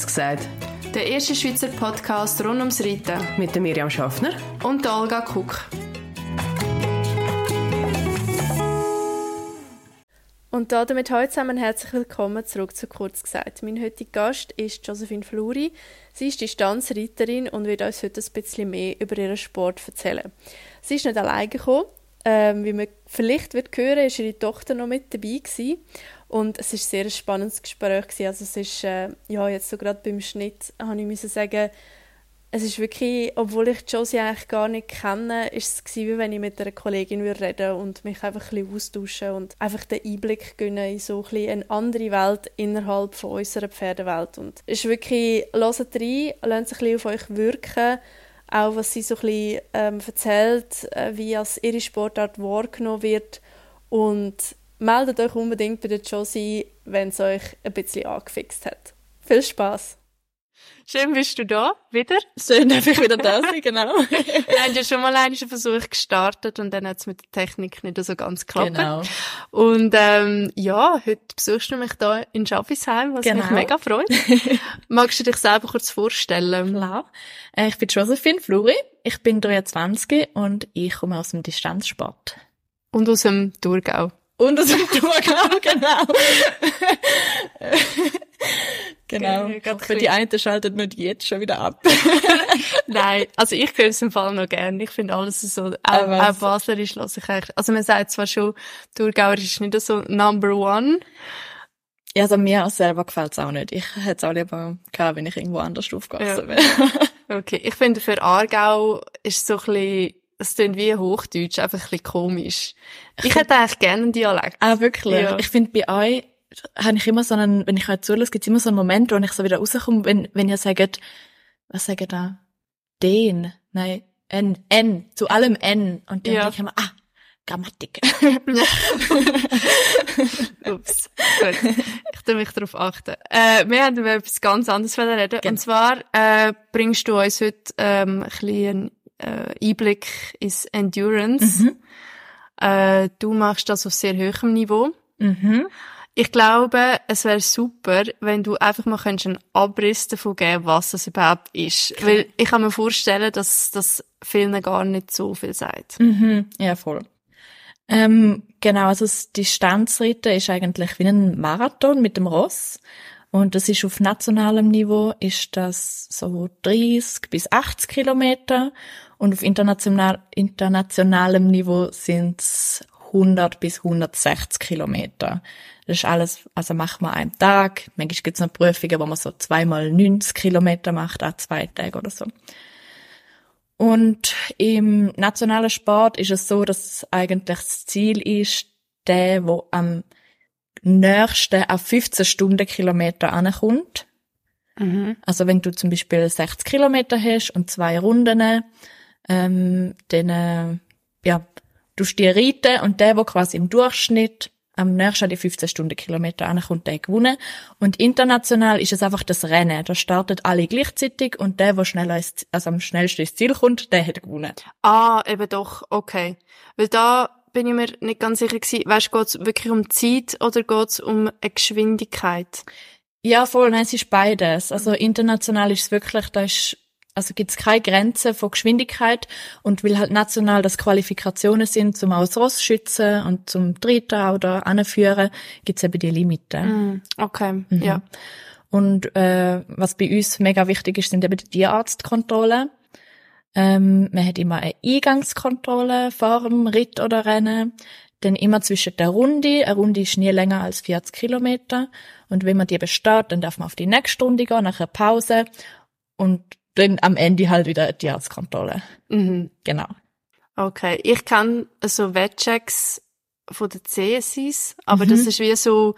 kurz gesagt. Der erste Schweizer Podcast rund ums Reiten. Mit der Miriam Schaffner. Und der Olga Kuck. Und damit heute zusammen herzlich willkommen zurück zu Kurz gesagt. Mein heutiger Gast ist Josephine Fluri. Sie ist Distanzreiterin und wird uns heute ein bisschen mehr über ihren Sport erzählen. Sie ist nicht alleine gekommen. Ähm, wie man vielleicht wird hören, ist ihre Tochter noch mit dabei gewesen. Und es ist sehr ein spannendes Gespräch gewesen. Also es ist, äh, ja, jetzt so gerade beim Schnitt, habe ich müssen sagen, es ist wirklich, obwohl ich Josie eigentlich gar nicht kenne, ist es wie wenn ich mit einer Kollegin würde reden und mich einfach ein bisschen austauschen und einfach den Einblick gönnen in so ein eine andere Welt innerhalb von unserer Pferdewelt. Und es ist wirklich, hört rein, lasst sich ein bisschen auf euch wirken, auch was sie so ein bisschen ähm, erzählt, äh, wie als ihre Sportart wahrgenommen wird und meldet euch unbedingt bei der Josie, wenn es euch ein bisschen angefixt hat. Viel Spaß! Schön bist du da, wieder. Schön, darf ich wieder da sein, genau. Wir haben ja schon mal einen Versuch gestartet und dann hat es mit der Technik nicht so ganz geklappt. Genau. Und ähm, ja, heute besuchst du mich da in Schaffisheim, was genau. mich mega freut. Magst du dich selber kurz vorstellen? Klar. Äh, ich bin Josephine Fluri, ich bin 23 und ich komme aus dem Distanzsport. Und aus dem Thurgau. Und dem Thurgau, genau. Genau. Für die einen schaltet nicht jetzt schon wieder ab. Nein, also ich höre es im Fall noch gerne. Ich finde alles so, auch, auch Baslerisch lasse ich eigentlich. Also man sagt zwar schon, Thurgauer ist nicht so number one. Ja, also mir selber gefällt es auch nicht. Ich hätte es auch lieber gehabt, wenn ich irgendwo anders aufgewachsen ja. wäre. okay, ich finde für Aargau ist so ein bisschen es klingt wie Hochdeutsch, einfach ein bisschen komisch. Ich hätte eigentlich gerne einen Dialekt. Ah, wirklich? Ja. Ich finde, bei euch habe ich immer so einen, wenn ich euch zulasse, gibt es immer so einen Moment, wo ich so wieder rauskomme, wenn, wenn ihr sagt, was sagt ihr da? Den, nein, N, N, zu allem N. Und dann ja. denke ich immer, ah, Grammatik. Ups, gut. Ich tu mich darauf achten. Äh, wir haben über etwas ganz anderes reden. Genau. Und zwar äh, bringst du uns heute ähm, ein bisschen äh, Einblick ins Endurance. Mhm. Äh, du machst das auf sehr hohem Niveau. Mhm. Ich glaube, es wäre super, wenn du einfach mal einen Abriss davon geben was das überhaupt ist. Okay. Weil ich kann mir vorstellen, dass das vielen gar nicht so viel sagt. Mhm. Ja, voll. Ähm, genau, also das Distanzreiten ist eigentlich wie ein Marathon mit dem Ross. Und das ist auf nationalem Niveau ist das so 30 bis 80 Kilometer und auf international, internationalem Niveau sind es 100 bis 160 Kilometer. Das ist alles, also macht man einen Tag. Manchmal gibt es noch Prüfungen, wo man so zweimal 90 Kilometer macht, auch zwei Tage oder so. Und im nationalen Sport ist es so, dass eigentlich das Ziel ist, der, wo am nächsten auf 15 Stundenkilometer ankommt. Mhm. Also wenn du zum Beispiel 60 Kilometer hast und zwei Runden, ähm, dann, äh, ja, du dir reiten und der, wo quasi im Durchschnitt am nächsten die 15 Stundenkilometer ankommt, der gewonnen. Und international ist es einfach das Rennen. Da startet alle gleichzeitig und der, der schneller ist, also am schnellsten ins Ziel kommt, der hat gewonnen. Ah, eben doch, okay. Weil da bin ich mir nicht ganz sicher gewesen. Weißt, geht's wirklich um Zeit oder geht's um eine Geschwindigkeit? Ja, voll, nein, es ist beides. Also international ist es wirklich, da ist also gibt es keine Grenze von Geschwindigkeit und weil halt national das Qualifikationen sind zum aus Ross schützen und zum Dritten oder anführen, gibt es eben die Limite. Mm, okay, mhm. ja. Und äh, was bei uns mega wichtig ist, sind eben die Tierarztkontrollen. Ähm, man hat immer eine Eingangskontrolle vor dem Ritt oder Rennen. Dann immer zwischen der Runde. Eine Runde ist nie länger als 40 Kilometer. Und wenn man die besteht, dann darf man auf die nächste Runde gehen, nach einer Pause. Und dann am Ende halt wieder die Arztkontrolle. Mhm. Genau. Okay, ich kann so Wettchecks von der CSIs, aber mhm. das ist wie so,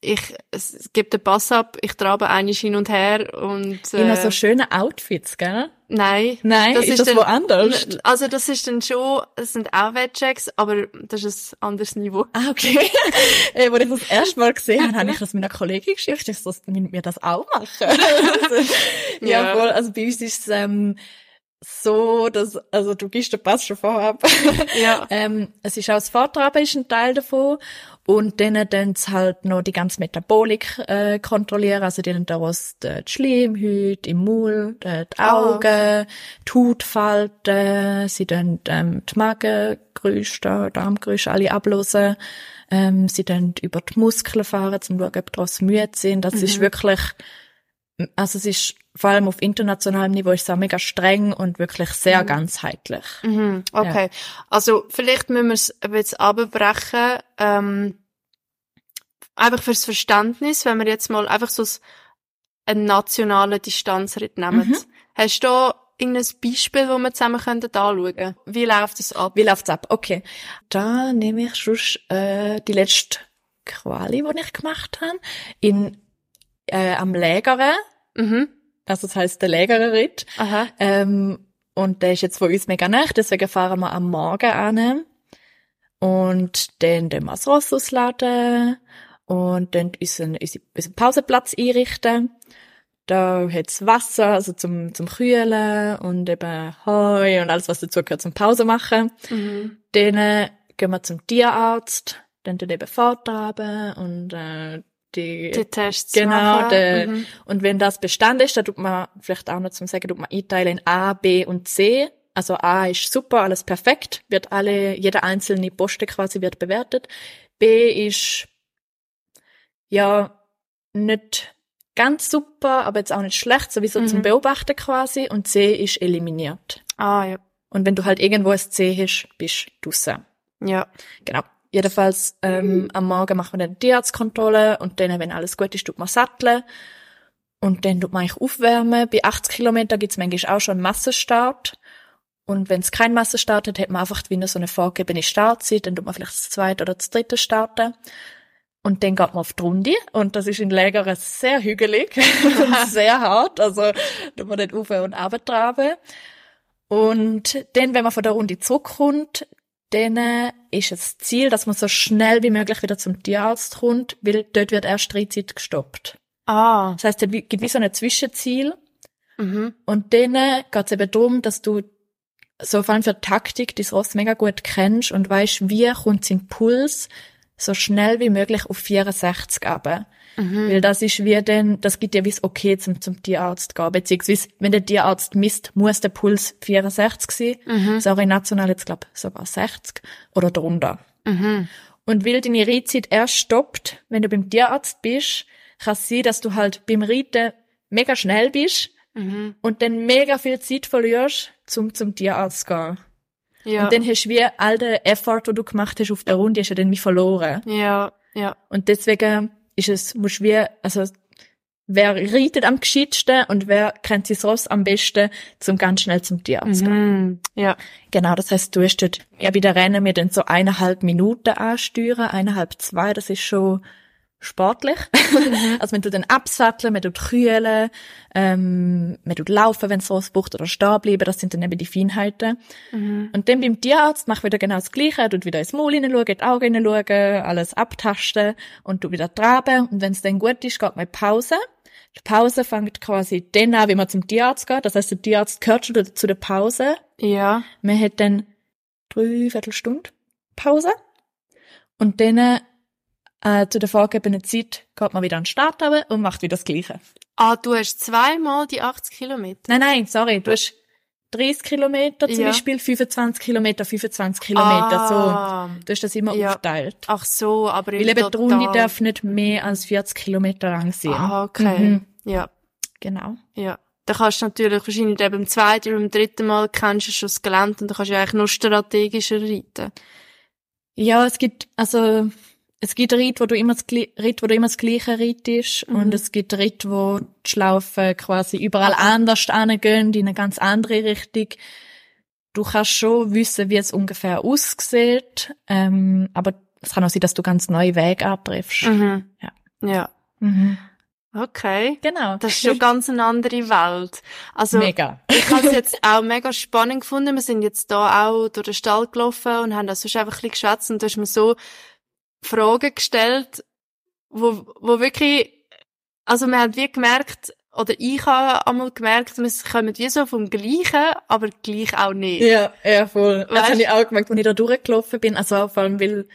ich, es gibt den Pass ab, ich trabe einiges hin und her und, äh, Immer so schöne Outfits, gell? Nein. Nein, das ist, ist das dann, woanders? Also das ist dann schon, das sind auch Wettchecks, aber das ist ein anderes Niveau. Ah, okay. äh, wo ich das erste Mal gesehen habe, habe ich das meiner Kollegin geschickt, ich dass wir das auch machen. ja, ja, voll. Also bei uns ist es, ähm, so, dass, also du gibst den Pass schon vorab. Ja. ähm, es ist auch das Vortraben ist ein Teil davon. Und dann dann halt noch die ganze Metabolik äh, kontrollieren. Also die dann daraus die Schleimhäute im Maul, die Ah, Augen, die Hautfalten, sie dann ähm, die Magengerüche, die Darmgerüche alle ablösen. Ähm, sie dann über die Muskeln fahren, um zu schauen, ob daraus müde sind. Das ist wirklich, also es ist vor allem auf internationalem Niveau ist es auch mega streng und wirklich sehr ganzheitlich. Mhm, okay. Also vielleicht müssen wir es ein bisschen abbrechen. Ähm, einfach fürs Verständnis, wenn wir jetzt mal einfach so einen nationalen Distanzritt nehmen. Mhm. Hast du da irgendein Beispiel, das wir zusammen können anschauen Wie läuft das ab? Wie läuft's ab? Okay. Da nehme ich schon äh, die letzte Quali, die ich gemacht habe, in äh, am Lägere. Mhm. Also das heißt der Lägereritt. Aha. Ähm, und der ist jetzt von uns mega nah, deswegen fahren wir am Morgen an. Und dann den wir das Ross ausladen und dann unseren, unseren, Pausenplatz einrichten. Da hat's Wasser, also zum, zum Kühlen und eben Heu und alles, was dazu gehört zum Pause machen. Mhm. Dann äh, gehen wir zum Tierarzt, dann den eben vortraben und äh, die, Die Tests genau, der, Mhm. und wenn das Bestand ist, dann tut man, vielleicht auch noch zum Sagen, tut man einteilen in A, B und C. Also A ist super, alles perfekt, wird alle, jeder einzelne Posten quasi wird bewertet. B ist, ja, nicht ganz super, aber jetzt auch nicht schlecht, sowieso Mhm. zum Beobachten quasi. Und C ist eliminiert. Ah, ja. Und wenn du halt irgendwo ein C hast, bist du draussen. Ja. Genau. Jedenfalls ähm, am Morgen machen wir dann die Tierarztkontrolle und dann, wenn alles gut ist, tut man satteln. Und dann tut man eigentlich aufwärmen. Bei 80 Kilometer gibt's manchmal auch schon einen Massenstart. Und wenn es kein Massenstart hat, hat man einfach wieder so eine vorgegebene Startzeit. Dann tut man vielleicht das zweite oder das dritte starten. Und dann geht man auf die Runde. Und das ist in Lägern sehr hügelig und sehr hart. Also, da man nicht auf und runter traben. Und dann, wenn man von der Runde zurückkommt, äh, ist das Ziel, dass man so schnell wie möglich wieder zum Tierarzt kommt, weil dort wird erst Drehzeit gestoppt. Ah. Das heißt, es gibt wie so ein Zwischenziel. Mhm. Und dann äh, geht es eben darum, dass du so vor allem für die Taktik das Ross mega gut kennst und weißt, wie kommt sein Puls so schnell wie möglich auf 64 runter. Mhm. Weil das ist wie dann, das gibt dir wie das Okay zum, zum Tierarzt gehen. Beziehungsweise, wenn der Tierarzt misst, muss der Puls 64 sein. Mhm. Sorry, national jetzt glaub sogar 60 oder drunter. Mhm. Und weil deine Reitzeit erst stoppt, wenn du beim Tierarzt bist, kann es sein, dass du halt beim Reiten mega schnell bist Mhm. und dann mega viel Zeit verlierst, zum zum Tierarzt zu gehen. Ja. Und dann hast du wie all den Effort, den du gemacht hast auf der Runde, hast du dann wie verloren. ja. Ja. Und deswegen ist es, musst du wie, also, wer reitet am gescheitsten und wer kennt sein Ross am besten, zum ganz schnell zum Tierarzt gehen. Mhm. Ja. Genau, das heißt, du hast dort, ja, wieder Rennen wir dann so eineinhalb Minuten ansteuern, eineinhalb, zwei, das ist schon sportlich. also, wenn du dann absatteln, man tut kühlen, ähm, man tut laufen, wenn es so braucht, oder stehen bleiben, das sind dann eben die Feinheiten. Mhm. Und dann beim Tierarzt mach wieder genau das Gleiche, er tut wieder ins Maul hineinschauen, in die Augen hineinschauen, alles abtasten und du wieder traben. Und wenn es dann gut ist, geht man in Pause. Die Pause fängt quasi dann an, wie man zum Tierarzt geht. Das heißt, der Tierarzt gehört schon zu der Pause. Ja. Man hat dann drei Viertelstunde Pause. Und dann äh, zu der vorgegebenen Zeit geht man wieder an den Start und macht wieder das Gleiche. Ah, du hast zweimal die 80 Kilometer. Nein, nein, sorry, du hast 30 Kilometer zum Ja. Beispiel, 25 Kilometer, 25 Kilometer, Ah. so. Du hast das immer Ja. aufgeteilt. Ach so, aber Weil eben die Runde darf nicht mehr als 40 Kilometer lang sein. Ah, okay. Mhm, Ja. genau. Ja. Da kannst du natürlich wahrscheinlich dann beim zweiten oder beim dritten Mal kennst du schon das Gelände und da kannst du eigentlich noch strategischer reiten. Ja, es gibt, also, es gibt Ritt, wo du immer das, Ritt, wo du immer das gleiche reitest Mhm. und es gibt Ritt, wo die Schlaufen quasi überall anders angehen, in eine ganz andere Richtung. Du kannst schon wissen, wie es ungefähr aussieht, ähm, aber es kann auch sein, dass du ganz neue Wege antriffst. Mhm. Ja. Ja. Mhm. Okay. Genau. Das ist schon ganz eine andere Welt. Also, Mega. ich habe es jetzt auch mega spannend gefunden. Wir sind jetzt da auch durch den Stall gelaufen und haben da sonst einfach ein bisschen geschwätzt und du hast mir so Fragen gestellt, wo, wo wirklich, also man hat wie gemerkt, oder ich habe einmal gemerkt, wir kommen wie so vom Gleichen, aber gleich auch nicht. Ja, ja, voll. Das Weißt- habe ich auch gemerkt, als ich da durchgelaufen bin. Also vor allem, weil,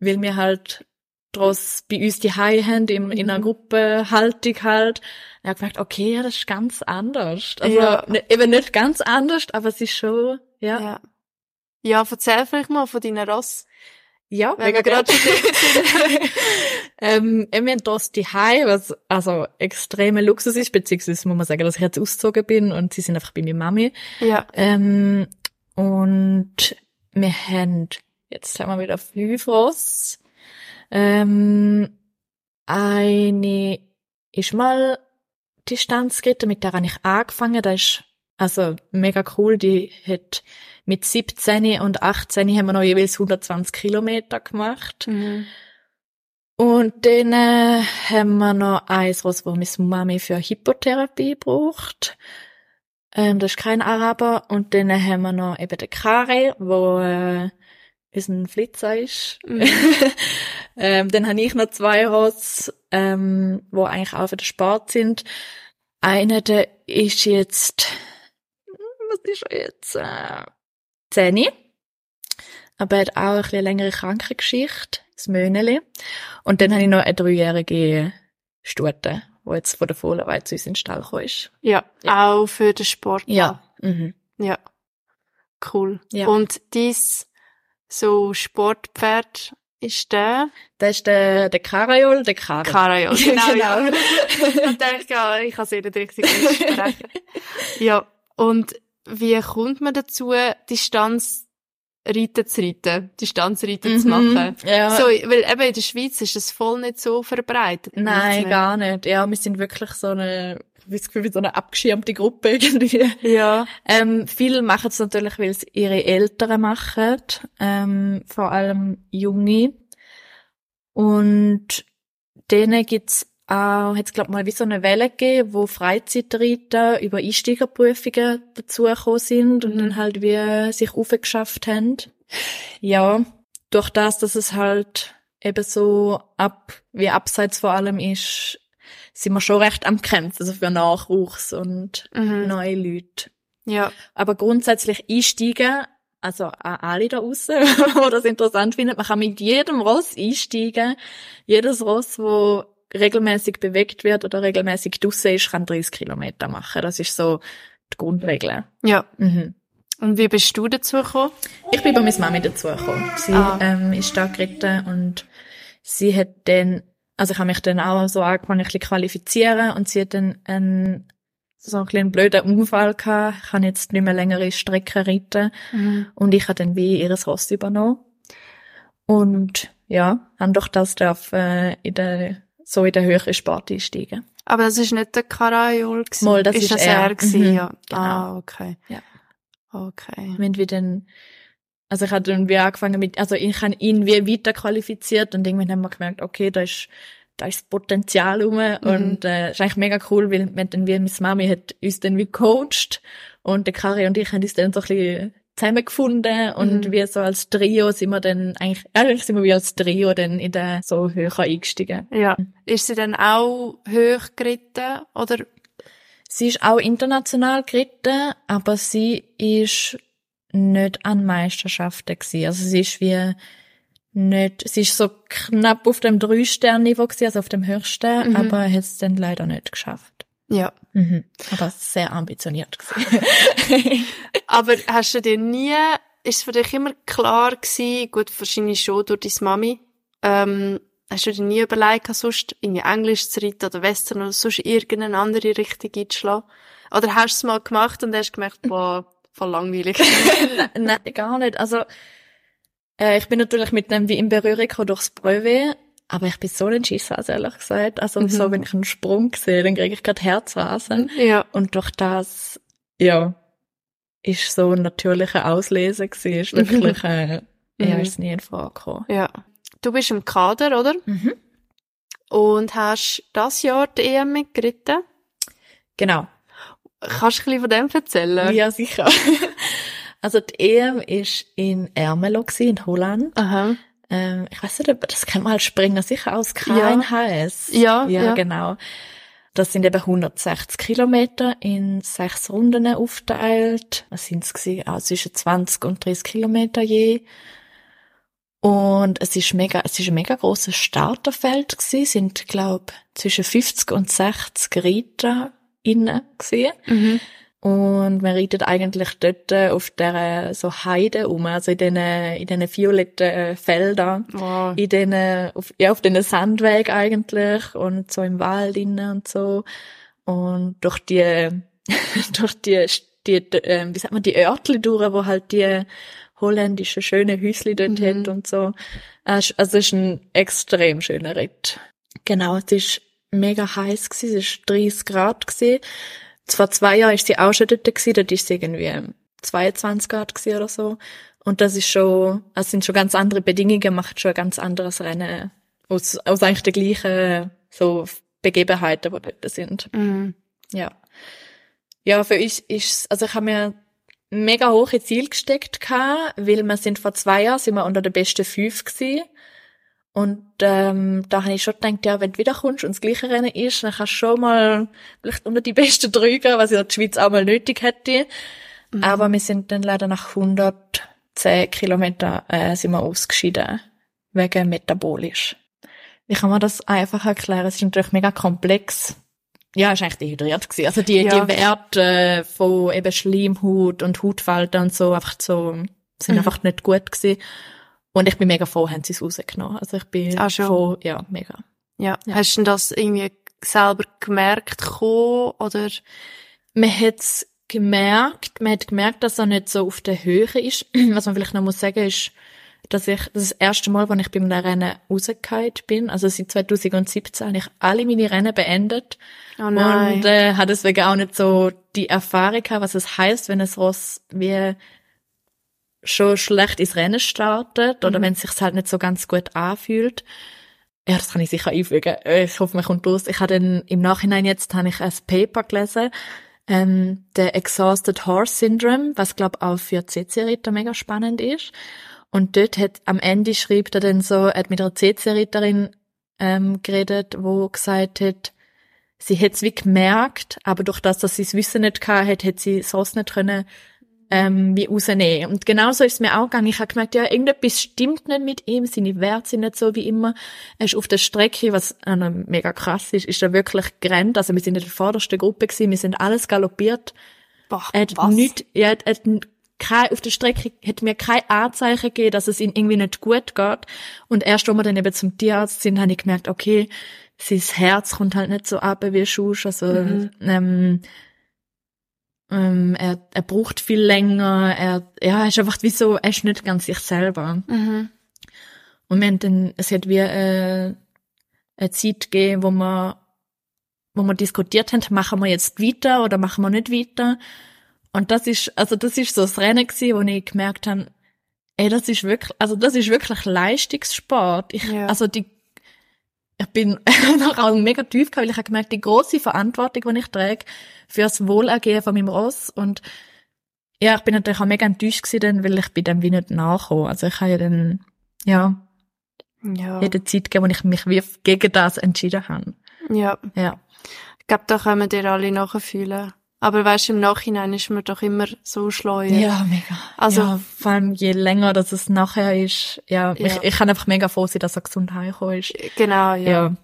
weil wir halt draus bei uns die High haben, in, in einer Mhm. Gruppenhaltung halt. Ich habe gemerkt, okay, ja, das ist ganz anders. Also, Ja. ne- eben nicht ganz anders, aber es ist schon, ja. Ja. Ja, erzähl vielleicht mal von deinen Ross. Ja, mega wir gerade ähm, wir haben das die was also extreme Luxus ist, beziehungsweise muss man sagen, dass ich jetzt ausgezogen bin und sie sind einfach bei meiner Mami. Ja. Ähm, und wir haben, jetzt haben wir wieder fünf Ross. Ähm, eine ist mal Distanz geritten, mit der habe ich angefangen. Das ist also mega cool. Die hat mit 17 und 18 haben wir noch jeweils 120 Kilometer gemacht. Mhm. Und dann äh, haben wir noch eins, was wo meine Mami für Hypotherapie braucht. Ähm, das ist kein Araber. Und dann haben wir noch eben den Kare, wo äh, unser Flitzer ist. Mhm. ähm, dann habe ich noch zwei Ross, ähm, wo eigentlich auch für den Sport sind. Einer, der ist jetzt, was ist jetzt? Äh, 10. Aber er hat auch ein bisschen längere Krankengeschichte, das Möhneli. Und dann habe ich noch eine dreijährige Stute, die jetzt von der Fohlenweide zu uns in den Stall gekommen ist. Ja. Ja. Auch für den Sport. Ja. Mhm. Ja. Cool. Ja. Und dies so Sportpferd ist der Das ist der, der Karajol, der Kare. Karajol. Genau, ja. Genau. ich denke, ja, ich kann es nicht richtig aussprechen. ja. Und wie kommt man dazu, Distanzreiten zu reiten, Distanzreiten zu Mhm. machen? Ja. So, weil eben in der Schweiz ist das voll nicht so verbreitet. Nein, Nicht. gar nicht. Ja, wir sind wirklich so eine, ich habe das Gefühl, wie so eine abgeschirmte Gruppe irgendwie. Ja. Ähm, viele machen es natürlich, weil es ihre Eltern machen, ähm, vor allem Junge. Und denen gibt's auch, hat's glaub mal wie so eine Welle gegeben, wo Freizeitreiter über Einsteigerprüfungen dazugekommen sind und Mhm. dann halt wie sich aufgeschafft haben. Ja, durch das, dass es halt eben so ab, wie abseits vor allem ist, sind wir schon recht am Kämpfen, also für Nachwuchs und Mhm. neue Leute. Ja. Aber grundsätzlich einsteigen, also an alle da draussen, die das interessant finden, man kann mit jedem Ross einsteigen. Jedes Ross, wo regelmäßig bewegt wird oder regelmäßig draussen ist, kann 30 Kilometer machen. Das ist so die Grundregel. Ja. Mhm. Und wie bist du dazu gekommen? Ich bin bei meiner Mami dazugekommen. Sie Ah. ähm, ist da geritten und sie hat dann, also ich habe mich dann auch so angefangen, ein bisschen qualifizieren und sie hat dann einen, so einen kleinen blöden Unfall gehabt. Ich kann jetzt nicht mehr längere Strecken reiten und ich habe dann wie ihres Ross übernommen. Und ja, haben doch das darf äh, in der, so in der höheren Sport einsteigen. Aber das ist nicht der Karajol gewesen. Mal, das ist das er. er gewesen, Mhm, ja. genau. Ah, okay. Ja. Okay. wenn wir dann, also ich hatte dann wie angefangen mit, also ich habe ihn wie weiter qualifiziert und irgendwann haben wir gemerkt, okay, da ist, da ist das Potenzial rum und äh, ist eigentlich mega cool, weil wir dann wie, meine Mami hat uns dann wie coacht und der Kari und ich haben uns dann so ein bisschen zusammengefunden und Mhm. wir so als Trio sind wir dann eigentlich, eigentlich sind wir wie als Trio dann in der so höher eingestiegen. Ja. Ist sie dann auch hoch geritten, oder? Sie ist auch international geritten, aber sie ist nicht an Meisterschaften gewesen. Also sie ist wie nicht, sie ist so knapp auf dem Drei-Stern-Niveau gewesen, also auf dem höchsten, Mhm. aber hat es dann leider nicht geschafft. Ja. Mhm. Aber sehr ambitioniert. Aber hast du dir nie, ist es für dich immer klar gewesen, gut, wahrscheinlich schon durch deine Mami, ähm, hast du dir nie überlegt, sonst irgendwie Englisch zu reiten oder Western oder sonst irgendeine andere Richtung einzuschlagen? Oder hast du es mal gemacht und hast gemerkt, boah, voll langweilig. Nein, gar nicht. Also, äh, ich bin natürlich mit dem wie in Berührung durchs Brevet, aber ich bin so ein Schissas, ehrlich gesagt. Also, Mhm. so, wenn ich einen Sprung sehe, dann kriege ich gerade Herzrasen. ja. Und durch das, ja, ist so ein natürlicher Auslese gewesen, ist wirklich, äh, ja, Mhm. ist nie in Frage gekommen. Ja. Du bist im Kader, oder? Mhm. Und hast das Jahr die EM mitgeritten? Genau. Kannst du ein bisschen von dem erzählen? Ja, sicher. also, die EM ist in Ermelo in Holland. Aha. Ähm, ich weiß nicht, das kann man halt springen, sicher aus Ja. KNHS. Ja, ja, ja. genau. das sind eben 160 Kilometer in sechs Runden aufgeteilt. Was sind es gewesen? Auch zwischen 20 und 30 Kilometer je. Und es ist mega, es ist ein mega grosses Starterfeld gewesen, sind, glaub, zwischen 50 und 60 Reiter innen gewesen. Mhm. Und man reitet eigentlich dort auf der so Heide um, also in diesen, in diesen violetten Feldern, Wow. in diesen, auf, ja, auf diesen Sandweg eigentlich und so im Wald innen und so. Und durch die, durch die, die, äh, wie sagt man, die Örtli durch, wo halt die holländischen schönen Häusli dort Mhm. hat und so. Äh, Also es ist ein extrem schöner Ritt. Genau, es ist mega heiß gewesen, es ist 30 Grad gewesen. Vor zwei Jahren ist sie auch schon dort gewesen, dort ist sie irgendwie 22 Grad gewesen oder so. Und das ist schon, es sind schon ganz andere Bedingungen, macht schon ein ganz anderes Rennen aus, aus eigentlich der gleichen, so Begebenheiten, die dort sind. Mhm. Ja. Ja, für uns ist also ich habe mir mega hohe Ziel gesteckt gehabt, weil wir sind vor zwei Jahren sind wir unter den besten fünf gewesen. Und ähm, da habe ich schon gedacht, ja, wenn du wiederkommst und das gleiche Rennen ist, dann kannst du schon mal vielleicht unter die besten drei gehen, was ja die Schweiz auch mal nötig hätte. Aber wir sind dann leider nach 110 Kilometer äh, sind wir ausgeschieden, wegen metabolisch. Wie kann man das einfach erklären? Es ist natürlich mega komplex. Ja, ist eigentlich dehydriert gewesen. Also die, Ja. die Werte äh, von eben Schleimhaut und Hautfalten und so einfach so, sind Mhm. einfach nicht gut gewesen. Und ich bin mega froh, haben sie es rausgenommen. Also ich bin Ah, schon? froh, ja, mega. Ja. Hast du das irgendwie selber gemerkt gekommen, oder? Man hat's gemerkt, man hat gemerkt, dass er nicht so auf der Höhe ist. Was man vielleicht noch muss sagen ist, dass ich, das ist das erste Mal, als ich beim Rennen rausgefallen bin. Also seit 2017 habe ich alle meine Rennen beendet. Oh nein. Und äh, hat deswegen auch nicht so die Erfahrung gehabt, was es heißt, wenn es Ross wie schon schlecht ins Rennen startet oder Mhm. wenn es sich halt nicht so ganz gut anfühlt. Ja, das kann ich sicher einfügen. Äh, Ich hoffe, man kommt los. Ich habe dann im Nachhinein jetzt habe ich ein Paper gelesen, ähm, der Exhausted Horse Syndrome, was glaube auch für CC-Ritter mega spannend ist. Und dort hat am Ende schreibt er dann so, er hat mit einer CC-Ritterin ähm, geredet, wo gesagt hat, sie hat es wie gemerkt, aber durch das, dass sie das Wissen nicht gehabt hat, hat sie sonst nicht können, ähm, wie rausnehmen. Und genauso ist es mir auch gegangen. Ich habe gemerkt, ja, irgendetwas stimmt nicht mit ihm, seine Werte sind nicht so wie immer. Er ist auf der Strecke, was äh, mega krass ist, ist er wirklich gerannt. Also wir sind in der vordersten Gruppe gewesen, wir sind alles galoppiert. Boah, Er hat was? nicht, ja, er hat kein, auf der Strecke hat mir kein Anzeichen gegeben, dass es ihm irgendwie nicht gut geht. Und erst, als wir dann eben zum Tierarzt sind, habe ich gemerkt, okay, sein Herz kommt halt nicht so ab wie Schuss. Also, Mhm. ähm, ähm, er, er braucht viel länger. Er, ja, er ist einfach wie so, er ist nicht ganz sich selber. Mhm. Und wir haben dann, es hat wie äh, eine Zeit gegeben, wo wir, wo wir diskutiert haben, machen wir jetzt weiter oder machen wir nicht weiter. Und das ist, also das ist so das Rennen gewesen, wo ich gemerkt habe, ey, das ist wirklich, also das ist wirklich Leistungssport. Ich, Ja. Also die, ich bin auch mega tief gehabt, weil ich habe gemerkt, die große Verantwortung, die ich trage für das Wohlergehen von meinem Ross und ja, ich bin natürlich auch mega enttäuscht gewesen, dann, weil ich bin dann wie nicht nachgekommen. Also ich habe ja dann, ja, Ja. jede Zeit gegeben, wo ich mich wie gegen das entschieden habe. ja. Ja. Ich glaube, da können dir alle nachfühlen. Aber weißt du, im Nachhinein ist man doch immer so schlau. Ja, mega. Also- ja, vor allem je länger, dass es nachher ist, ja, Ja. Ich, ich kann einfach mega froh sein, dass er gesund heimgekommen ist. Genau, ja. Ja.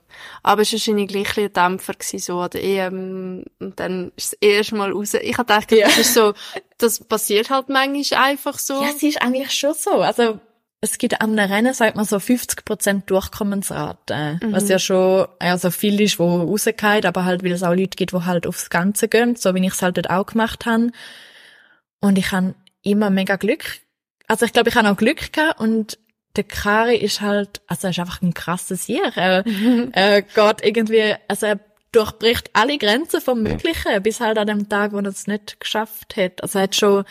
Aber es war wahrscheinlich gleich ein Dämpfer gewesen, so an der EM. Und dann ist es erst mal raus. Ich hab gedacht, Ja. das ist so, das passiert halt manchmal einfach so. Ja, sie ist eigentlich schon so. Also es gibt am Rennen, sagt man so 50% Durchkommensrate, Mhm. was ja schon also viel ist, wo rausgeht, aber halt, weil es auch Leute gibt, die halt aufs Ganze gehen, so wie ich es halt dort auch gemacht habe. Und ich habe immer mega Glück. Also ich glaube, ich habe auch Glück gehabt und der Kari ist halt, also er ist einfach ein krasses Jahr. Er, er geht irgendwie, also er durchbricht alle Grenzen vom Möglichen, bis halt an dem Tag, wo er es nicht geschafft hat. Also er hat schon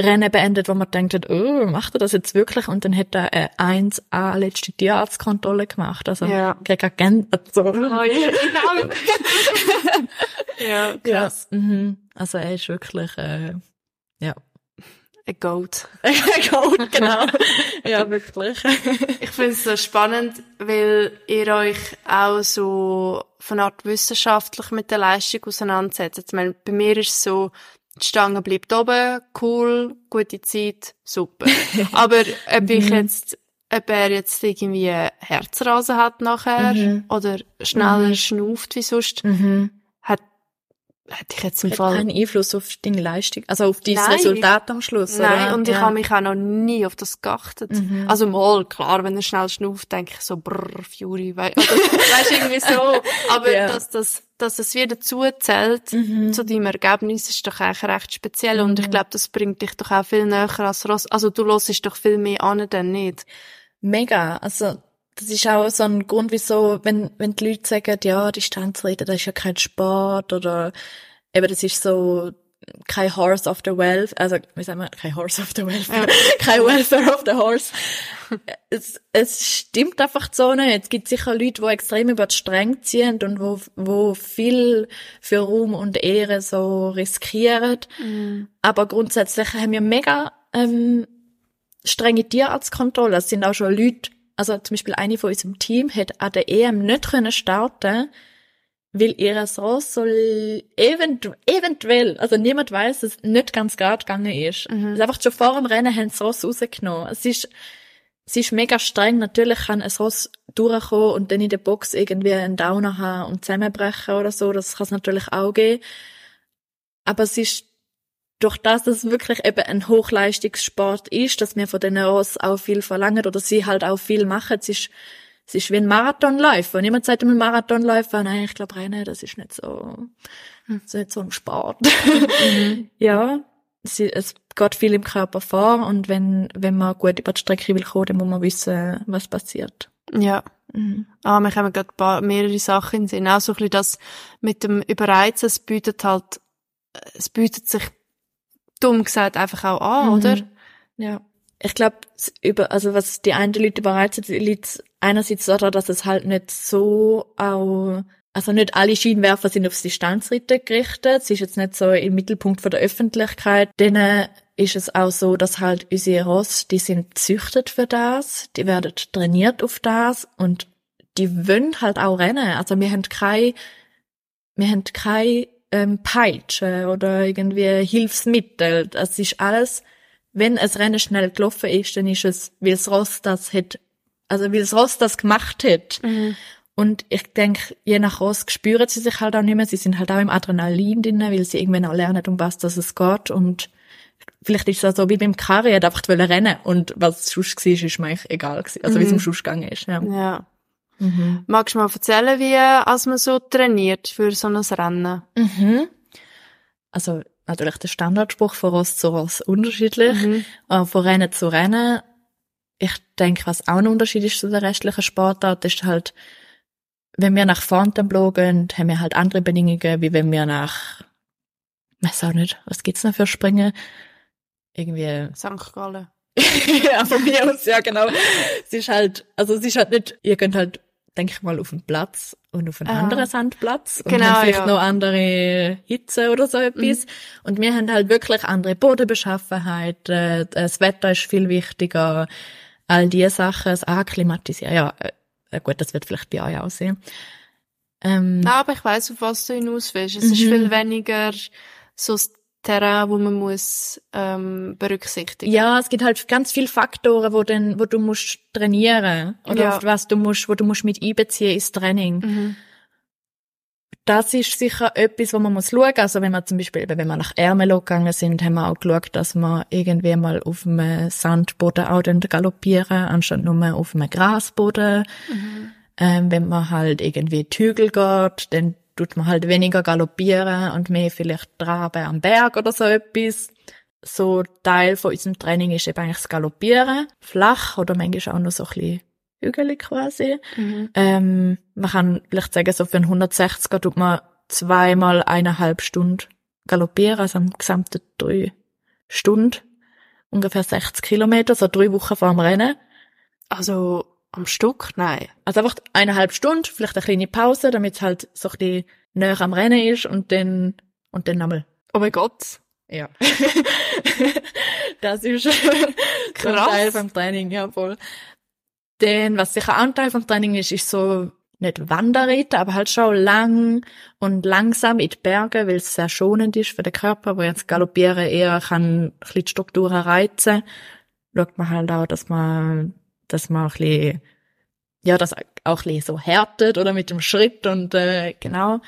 Rennen beendet, wo man denkt, oh, macht er das jetzt wirklich? Und dann hat er eine 1A letzte Tierarztkontrolle gemacht. Also, Ja. kriegt Agent, so. Oh, ja, genau. ja, Ja. Mhm. Also, er ist wirklich, äh, ja. ein Goat. ein Goat, genau. ja, wirklich. ich finde es so spannend, weil ihr euch auch so von Art wissenschaftlich mit der Leistung auseinandersetzt. Ich meine, bei mir ist es so, die Stange bleibt oben, cool, gute Zeit, super. Aber ob ich mhm. jetzt, ob er jetzt irgendwie Herzrasen hat nachher mhm. oder schneller mhm. schnauft wie sonst, mhm hätte ich jetzt im Fall keinen Einfluss auf deine Leistung, also auf dein Nein. Resultat am Schluss. Nein, oder? und ich ja. habe mich auch noch nie auf das geachtet. Mhm. Also mal, klar, wenn er schnell schnauft, denke ich so, brrr, Fury, we weißt irgendwie so. Aber ja. dass das, dass es wieder zuzählt mhm. zu deinem Ergebnis, ist doch eigentlich recht speziell. Mhm. Und ich mhm. glaube, das bringt dich doch auch viel näher als Ross. Also du hörst doch viel mehr an, denn nicht. Mega. Also das ist auch so ein Grund, wieso, wenn, wenn die Leute sagen, ja, Distanzreiten, das ist ja kein Sport oder eben, das ist so kein Horse of the Wealth, also, wie sagen wir, kein Horse of the Wealth, kein Welfare of the Horse. es, es stimmt einfach so nicht. Es gibt sicher Leute, die extrem über die Stränge ziehen und wo, wo viel für Ruhm und Ehre so riskieren. Mm. Aber grundsätzlich haben wir mega, ähm, strenge Tierarztkontrolle. Es sind auch schon Leute, also zum Beispiel eine von unserem Team hat an der EM nicht können starten, weil ihr so soll eventu eventuell, also niemand weiß, dass es nicht ganz gerade gegangen ist. Mhm. Also einfach schon vor dem Rennen haben sie Ross rausgenommen. Es ist, es ist mega streng. Natürlich kann ein Ross durchkommen und dann in der Box irgendwie einen Downer haben und zusammenbrechen oder so. Das kann es natürlich auch geben. Aber es ist durch das, dass es wirklich eben ein Hochleistungssport ist, dass wir von den Ross auch viel verlangen oder sie halt auch viel machen. Es ist, es ist wie ein Marathonläufer. Wenn jemand sagt, ein Marathonläufer, nein, ich glaube, Rennen, das ist nicht so, das ist nicht so ein Sport. Mhm. ja, es, es geht viel im Körper vor und wenn, wenn man gut über die Strecke will kommen, dann muss man wissen, was passiert. Ja. Mhm. Ah, wir haben gerade mehrere Sachen in den Sinn. Auch so ein bisschen das mit dem Überreizen, es bietet halt, es bietet sich dumm gesagt einfach auch an, mhm. oder? Ja. Ich glaube, über, also was die einen Leute überreizt, liegt einerseits daran, dass es halt nicht so auch, also nicht alle Scheinwerfer sind aufs Distanzreiten gerichtet. Es ist jetzt nicht so im Mittelpunkt von der Öffentlichkeit. Denen ist es auch so, dass halt unsere Ross, die sind züchtet für das, die werden trainiert auf das und die wollen halt auch rennen. Also wir haben keine, wir haben keine ähm, Peitsche oder irgendwie Hilfsmittel. Das ist alles, wenn es Rennen schnell gelaufen ist, dann ist es, wie das Ross das hat, also wie das Ross das gemacht hat. Mhm. Und ich denke, je nach Ross spüren sie sich halt auch nicht mehr. Sie sind halt auch im Adrenalin drin, weil sie irgendwann auch lernen, um was das es geht. Und vielleicht ist es so wie beim Karri, er einfach rennen und was sonst war, ist mir eigentlich egal gewesen. Also mhm. wie es im Schuss gegangen ist. Ja. ja. Mhm. Magst du mal erzählen, wie als man so trainiert für so ein Rennen? Mhm. Also natürlich der Standardspruch von Ross zu Ross unterschiedlich, mhm. aber von Rennen zu Rennen. Ich denke, was auch ein Unterschied ist zu der restlichen Sportart, ist halt, wenn wir nach Fontainebleau gehen, haben wir halt andere Bedingungen, wie wenn wir nach, weiß auch nicht, was gibt's noch für Springen? Irgendwie. St. Gallen. ja, von mir aus, ja, genau. Es ist halt, also es ist halt nicht, ihr könnt halt denke ich mal, auf einen Platz und auf einen ah. anderen Sandplatz und genau, haben vielleicht ja. noch andere Hitze oder so etwas. Mhm. Und wir haben halt wirklich andere Bodenbeschaffenheit, äh, das Wetter ist viel wichtiger, all diese Sachen, das Akklimatisieren, ja, äh, gut, das wird vielleicht bei euch aussehen. Ähm, ja, aber ich weiss, auf was du hinaus willst. Es mhm. ist viel weniger so Terrain, wo man muss ähm, berücksichtigen. Ja, es gibt halt ganz viele Faktoren, wo denn, wo du musst trainieren oder ja. was du musst, wo du musst mit einbeziehen ins Training. Mhm. Das ist sicher etwas, wo man muss schauen. Also wenn wir zum Beispiel, wenn wir nach Ermelo gegangen sind, haben wir auch geschaut, dass wir irgendwie mal auf einem Sandboden auch dann galoppieren, anstatt nur auf einem Grasboden. Mhm. Ähm, wenn man halt irgendwie Tügel geht, dann tut man halt weniger galoppieren und mehr vielleicht traben am Berg oder so etwas. So Teil von unserem Training ist eben eigentlich das Galoppieren. Flach oder manchmal auch noch so ein bisschen hügelig quasi. Mhm. Ähm, man kann vielleicht sagen, so für einen 160er tut man zweimal eineinhalb Stunden galoppieren, also am gesamten drei Stunden. Ungefähr 60 Kilometer, so drei Wochen vor dem Rennen. Also am Stück? Nein. Also einfach eineinhalb Stunden, vielleicht eine kleine Pause, damit es halt so ein bisschen näher am Rennen ist und dann, und dann nochmal. Oh mein Gott. Ja. das ist ein Teil vom Training, ja voll. Denn was sicher auch ein Teil vom Training ist, ist so nicht Wanderreiten, aber halt schon lang und langsam in die Berge, weil es sehr schonend ist für den Körper, wo jetzt Galoppieren eher kann ein bisschen die Strukturen reizen. Schaut man halt auch, dass man, dass man ein bisschen, ja, das auch ein bisschen so härtet oder mit dem Schritt und äh, genau.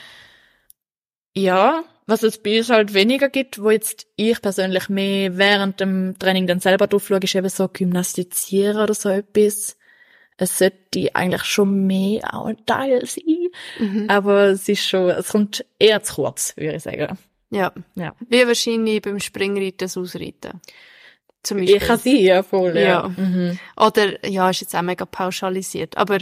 Ja, was es bei uns halt weniger gibt, wo jetzt ich persönlich mehr während dem Training dann selber drauf schaue, ist eben so Gymnastizieren oder so etwas es sollte eigentlich schon mehr auch ein Teil sein. Mhm. Aber es ist schon, es kommt eher zu kurz, würde ich sagen. Ja. ja. Wie wahrscheinlich beim Springreiten das Ausreiten. Zum Beispiel. Ich kann sie, ja, voll, ja. ja. Mhm. Oder, ja, ist jetzt auch mega pauschalisiert. Aber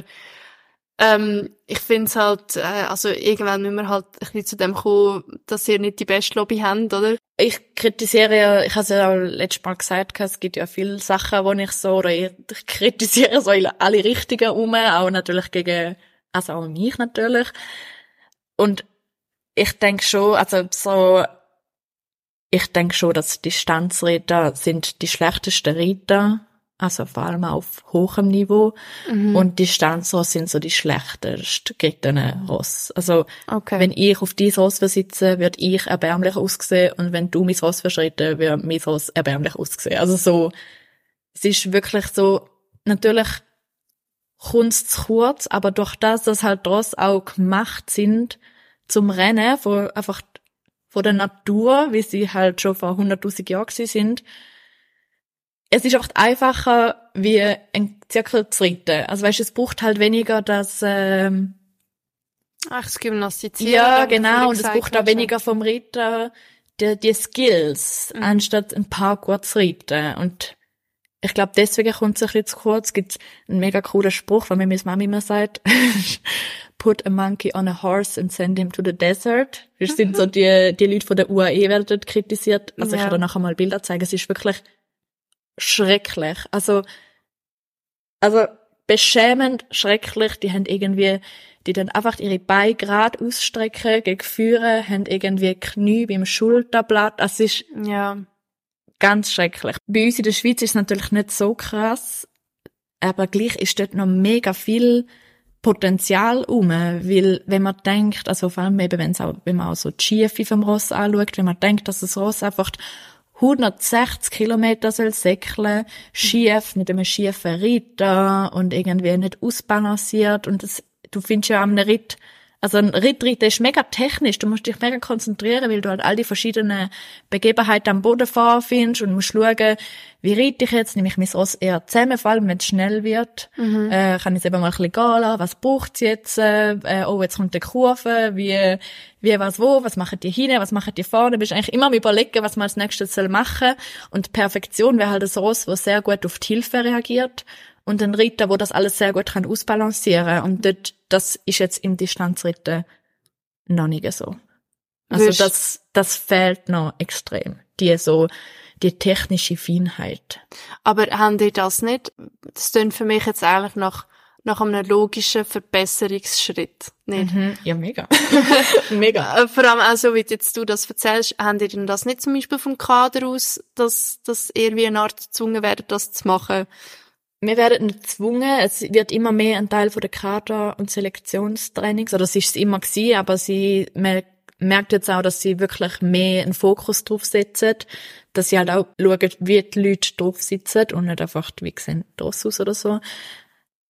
ähm, ich finde es halt, äh, also irgendwann müssen wir halt ein bisschen zu dem kommen, dass ihr nicht die beste Lobby habt, oder? Ich kritisiere ja, ich habe es ja auch letztes Mal gesagt, es gibt ja viele Sachen, wo ich so, oder ich, ich kritisiere so in alle Richtungen um, auch natürlich gegen, also auch mich natürlich. Und ich denke schon, also so, ich denke schon, dass Distanzreiter sind die schlechtesten Reiter also vor allem auf hohem Niveau. Mhm. Und die Stanzross sind so die schlechtest gerittenen Ross. Also, okay. wenn ich auf dein Ross sitze, wird ich erbärmlich aussehen und wenn du mein Ross verschritten, wird mein Ross erbärmlich aussehen. Also so, es ist wirklich so, natürlich kommt zu kurz, aber durch das, dass halt Ross auch gemacht sind zum Rennen, von einfach von der Natur, wie sie halt schon vor 100.000 Jahren sind, es ist einfach einfacher, wie ein Zirkel zu reiten. Also weißt, es braucht halt weniger das, ähm, Ach, das Gymnastizieren. Ja, genau, und es braucht auch weniger vom Reiter die, die Skills, mhm. anstatt ein paar kurz reiten. Und ich glaube, deswegen kommt es ein bisschen zu kurz. Es gibt einen mega coolen Spruch, weil mir meine Mami immer sagt, put a monkey on a horse and send him to the desert. Das sind so die, die Leute von der UAE werden dort kritisiert. Also ja. ich kann dir nachher mal Bilder zeigen. Es ist wirklich schrecklich. Also, also beschämend schrecklich. Die haben irgendwie, die dann einfach ihre Beine gerade ausstrecken gegen Führer, haben irgendwie Knie beim Schulterblatt. Also, es ist ja ganz schrecklich. Bei uns in der Schweiz ist es natürlich nicht so krass, aber gleich ist dort noch mega viel Potenzial um, weil wenn man denkt, also vor allem eben, wenn, auch, wenn man auch so die Schiefe vom Ross anschaut, wenn man denkt, dass das Ross einfach 160 Kilometer soll säckeln, schief, mit einem schiefen Ritter und irgendwie nicht ausbalanciert und das, du findest ja am Ritt also ein der ist mega technisch. Du musst dich mega konzentrieren, weil du halt all die verschiedenen Begebenheiten am Boden vorfindest und musst schauen, wie reite ich jetzt? Nehme ich mein Ross eher zusammen, vor allem wenn es schnell wird. Mhm. Äh, kann ich es eben mal ein bisschen gehen lassen? Was braucht es jetzt? Äh, oh, jetzt kommt die Kurve. Wie, wie, was, wo? Was machen die hinten? Was machen die vorne? Du bist eigentlich immer am überlegen, was man als nächstes soll machen. Und Perfektion wäre halt ein Ross, das sehr gut auf die Hilfe reagiert und ein Ritter, wo das alles sehr gut kann ausbalancieren und dort, das ist jetzt im Distanzritten noch nicht so. Also Wisch. das, das fehlt noch extrem. Die so, die technische Feinheit. Aber haben die das nicht? Das klingt für mich jetzt eigentlich nach, nach einem logischen Verbesserungsschritt, nicht? Mhm. Ja, mega. mega. Äh, vor allem auch so, wie jetzt du das erzählst, haben die denn das nicht zum Beispiel vom Kader aus, dass, dass ihr wie eine Art gezwungen werdet, das zu machen? Wir werden gezwungen. Es wird immer mehr ein Teil von der Kader- und Selektionstrainings, oder es ist es immer gewesen, aber sie, merkt jetzt auch, dass sie wirklich mehr einen Fokus drauf setzen, dass sie halt auch schauen, wie die Leute drauf sitzen und nicht einfach, wie sehen draus aus oder so.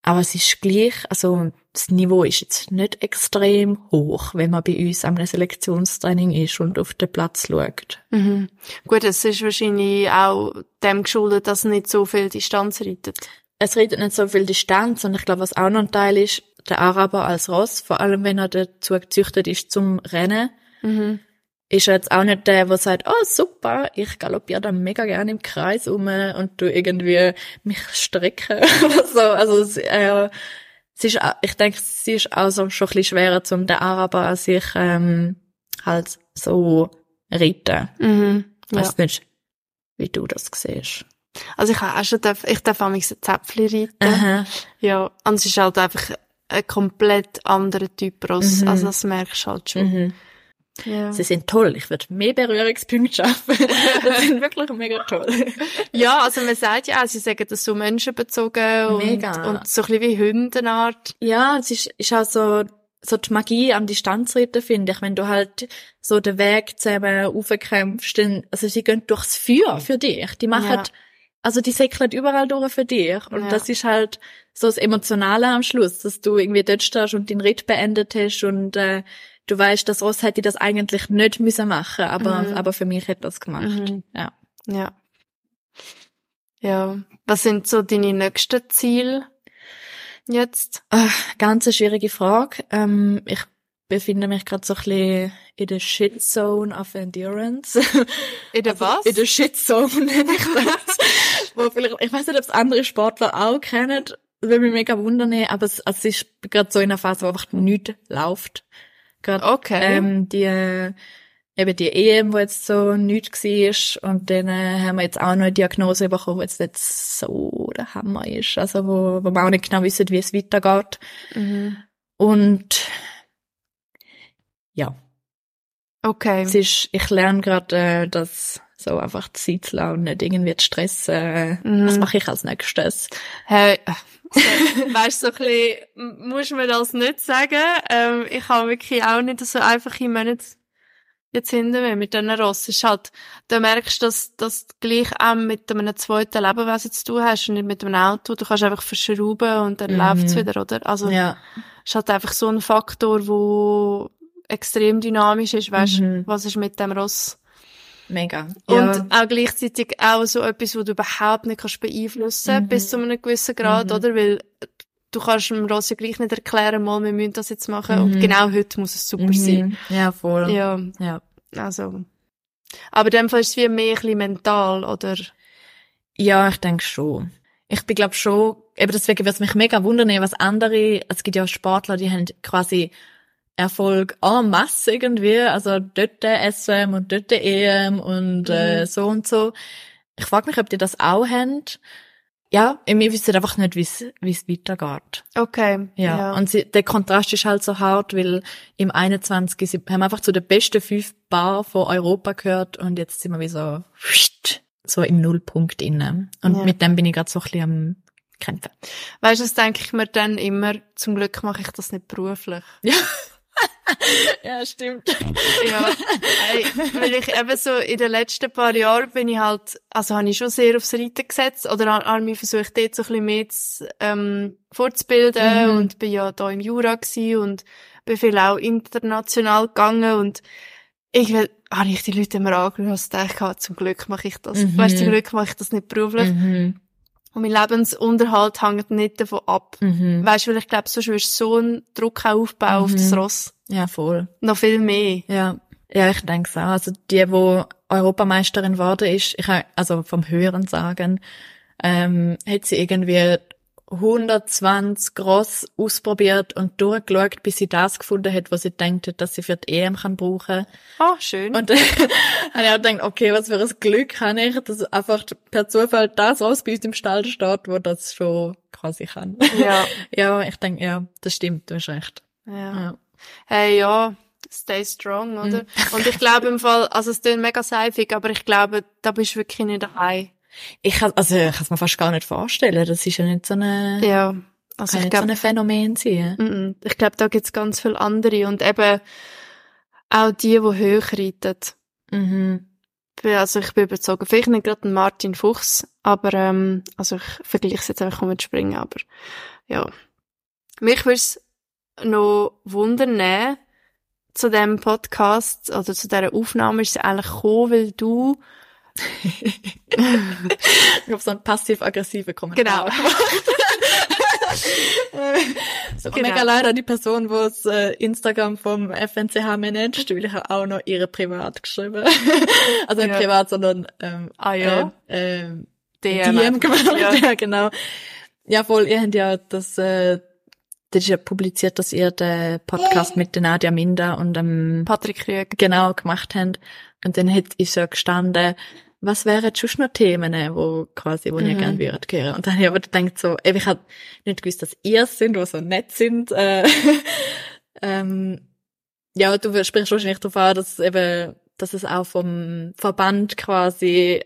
Aber es ist gleich, also das Niveau ist jetzt nicht extrem hoch, wenn man bei uns am Selektionstraining ist und auf den Platz schaut. Mhm. Gut, es ist wahrscheinlich auch dem geschuldet, dass nicht so viel Distanz reitet es redet nicht so viel Distanz und ich glaube, was auch noch ein Teil ist, der Araber als Ross, vor allem wenn er dazu gezüchtet ist zum Rennen, mhm. ist er jetzt auch nicht der, der sagt, oh super, ich galoppiere da mega gerne im Kreis um und du irgendwie mich strecke oder so. Also äh, es ist, ich denke, es ist auch so schon ein bisschen schwerer, zum der Araber sich ähm, halt so reiten. Mhm. Ja. Weiß nicht, wie du das siehst. Also ich habe auch schon, darf, ich darf manchmal ein Zäpfchen reiten. Aha. Ja, und es ist halt einfach ein komplett anderer Typ Ross. Mhm. Also das merkst du halt schon. Mhm. Ja. Sie sind toll. Ich würde mehr Berührungspunkte schaffen. sie sind wirklich mega toll. ja, also man sagt ja auch, sie sagen das so menschenbezogen mega. und, und so ein bisschen wie Hundenart. Ja, es ist, ist auch so, so die Magie am Distanzreiten, finde ich. Wenn du halt so den Weg zusammen aufkämpfst, dann, also sie gehen durchs Feuer für dich. Die machen, ja. Also die säckeln überall durch für dich. Und ja. das ist halt so das Emotionale am Schluss, dass du irgendwie dort stehst und den Ritt beendet hast und äh, du weißt, dass Ross hätte das eigentlich nicht müssen machen, aber mhm. aber für mich hat das gemacht. Mhm. Ja. Ja. Ja. Was sind so deine nächsten Ziele jetzt? Ach, ganz eine schwierige Frage. Ähm, ich befinde mich gerade so ein bisschen in der Shit-Zone of Endurance. In der also, was? In der Shit-Zone nenne ich das. Wo vielleicht, ich weiß nicht, ob es andere Sportler auch kennen, würde mich mega wundern, aber es, also es ist gerade so in einer Phase, wo einfach nichts läuft. Gerade, okay. Ähm, die, eben die EM, wo jetzt so nichts war, und dann äh, haben wir jetzt auch noch eine Diagnose bekommen, wo jetzt nicht so der Hammer ist, also wo, wo wir auch nicht genau wissen, wie es weitergeht. Mhm. Und ja. Okay. Es ist, ich lerne gerade, äh, dass so einfach Zeit zu lassen nicht irgendwie zu stressen. Äh, mhm. Was mache ich als nächstes? Hey, weißt du, so ein bisschen, muss man das nicht sagen. Ähm, ich habe wirklich auch nicht so einfache Monate jetzt hinter mir mit diesen Ross. ist halt, da merkst du, dass, dass du gleich auch mit einem zweiten Lebewesen zu tun hast und nicht mit einem Auto. Du kannst einfach verschrauben und dann mhm. läuft's wieder, oder? Also, ja. ist halt einfach so ein Faktor, wo extrem dynamisch ist, weißt, mhm. was ist mit dem Ross? Mega. Und ja. auch gleichzeitig auch so etwas, wo du überhaupt nicht kannst beeinflussen mhm. bis zu einem gewissen Grad, mhm. oder? Weil du kannst dem Ross ja gleich nicht erklären, mal, wir müssen das jetzt machen. Mhm. Und genau heute muss es super mhm. sein. Ja, voll. Ja. ja. Also. Aber in dem Fall ist es wie mehr ein bisschen mental, oder? Ja, ich denke schon. Ich bin glaube schon, eben deswegen würde es mich mega wundern, was andere, es gibt ja Sportler, die haben quasi Erfolg en masse irgendwie, also dort SM und dort EM und äh, mhm. äh, so und so. Ich frage mich, ob die das auch haben. Ja, wir wissen einfach nicht, wie es weitergeht. Okay. Ja, ja. und sie, der Kontrast ist halt so hart, weil im 21. Sie haben einfach zu den besten fünf Bar von Europa gehört und jetzt sind wir wie so, so im Nullpunkt inne. Und ja. mit dem bin ich gerade so ein bisschen am kämpfen. Weißt du, das denke ich mir dann immer, zum Glück mache ich das nicht beruflich. Ja. ja, stimmt. ja, weil ich eben so in den letzten paar Jahren bin ich halt, also habe ich schon sehr aufs Reiten gesetzt oder habe mich versucht, dort so ein bisschen mehr zu, ähm, fortzubilden mhm. und bin ja da im Jura gewesen und bin viel auch international gegangen und ich habe ich die Leute immer angeschaut und dachte, zum Glück mache ich das. Mhm. Weißt, zum Glück mache ich das nicht beruflich. Mhm. Und mein Lebensunterhalt hängt nicht davon ab. Mhm. Weißt du, weil ich glaube, sonst würdest du so einen Druck auch aufbauen mhm. auf das mhm. Ross. Ja, voll. Noch viel mehr. Ja. Ja, ich denke auch. Also die, wo Europameisterin geworden ist, ich also vom Hören sagen, ähm, hat sie irgendwie 120 gross ausprobiert und durchgeschaut, bis sie das gefunden hat, was sie denkt, dass sie für die EM kann brauchen. Ah, oh, schön. Und dann habe ich auch gedacht, okay, was für ein Glück habe ich, dass einfach per Zufall das raus bei uns im Stall steht, wo das schon quasi kann. Ja. ja, ich denke, ja, das stimmt, du hast recht. Ja. ja. Hey, ja, stay strong, oder? Mm. Und ich glaube im Fall, also es klingt mega seifig, aber ich glaube, da bist du wirklich nicht daheim. Ich kann, also, ich kann es mir fast gar nicht vorstellen. Das ist ja nicht so eine, ja, also ich glaub, so ein Phänomen sein. Mm -mm. Ich glaube, da gibt's ganz viele andere und eben auch die, die hoch reiten. Mhm. Also ich bin überzogen. Vielleicht nicht gerade Martin Fuchs, aber ähm, also ich vergleiche es jetzt einfach mit Springen, aber ja. Mich würde es noch wundern, zu dem Podcast oder zu dieser Aufnahme ist es eigentlich gekommen, weil du ich habe so einen passiv-aggressiven Kommentar genau. so genau. mega leider die Person, die das äh, Instagram vom FNCH managt, weil ich auch noch ihre privat geschrieben. also nicht ja. privat, sondern ähm, ah, ja. äh, äh, DM, DM gemacht. Ja. ja, genau. Ja, voll, ihr habt ja das, äh, das ist ja publiziert, dass ihr den Podcast mit der Nadia Minda und dem Patrick Krüger genau gemacht habt. Und dann hat, ist ja gestanden, was wären schon noch Themen, wo quasi, wo mhm. ihr gerne würdet hören? Und dann habe ich aber gedacht so, ey, ich habe nicht gewusst, dass ihr es sind, die so nett sind. Äh, ähm, ja, du sprichst wahrscheinlich darauf an, dass eben, dass es auch vom Verband quasi,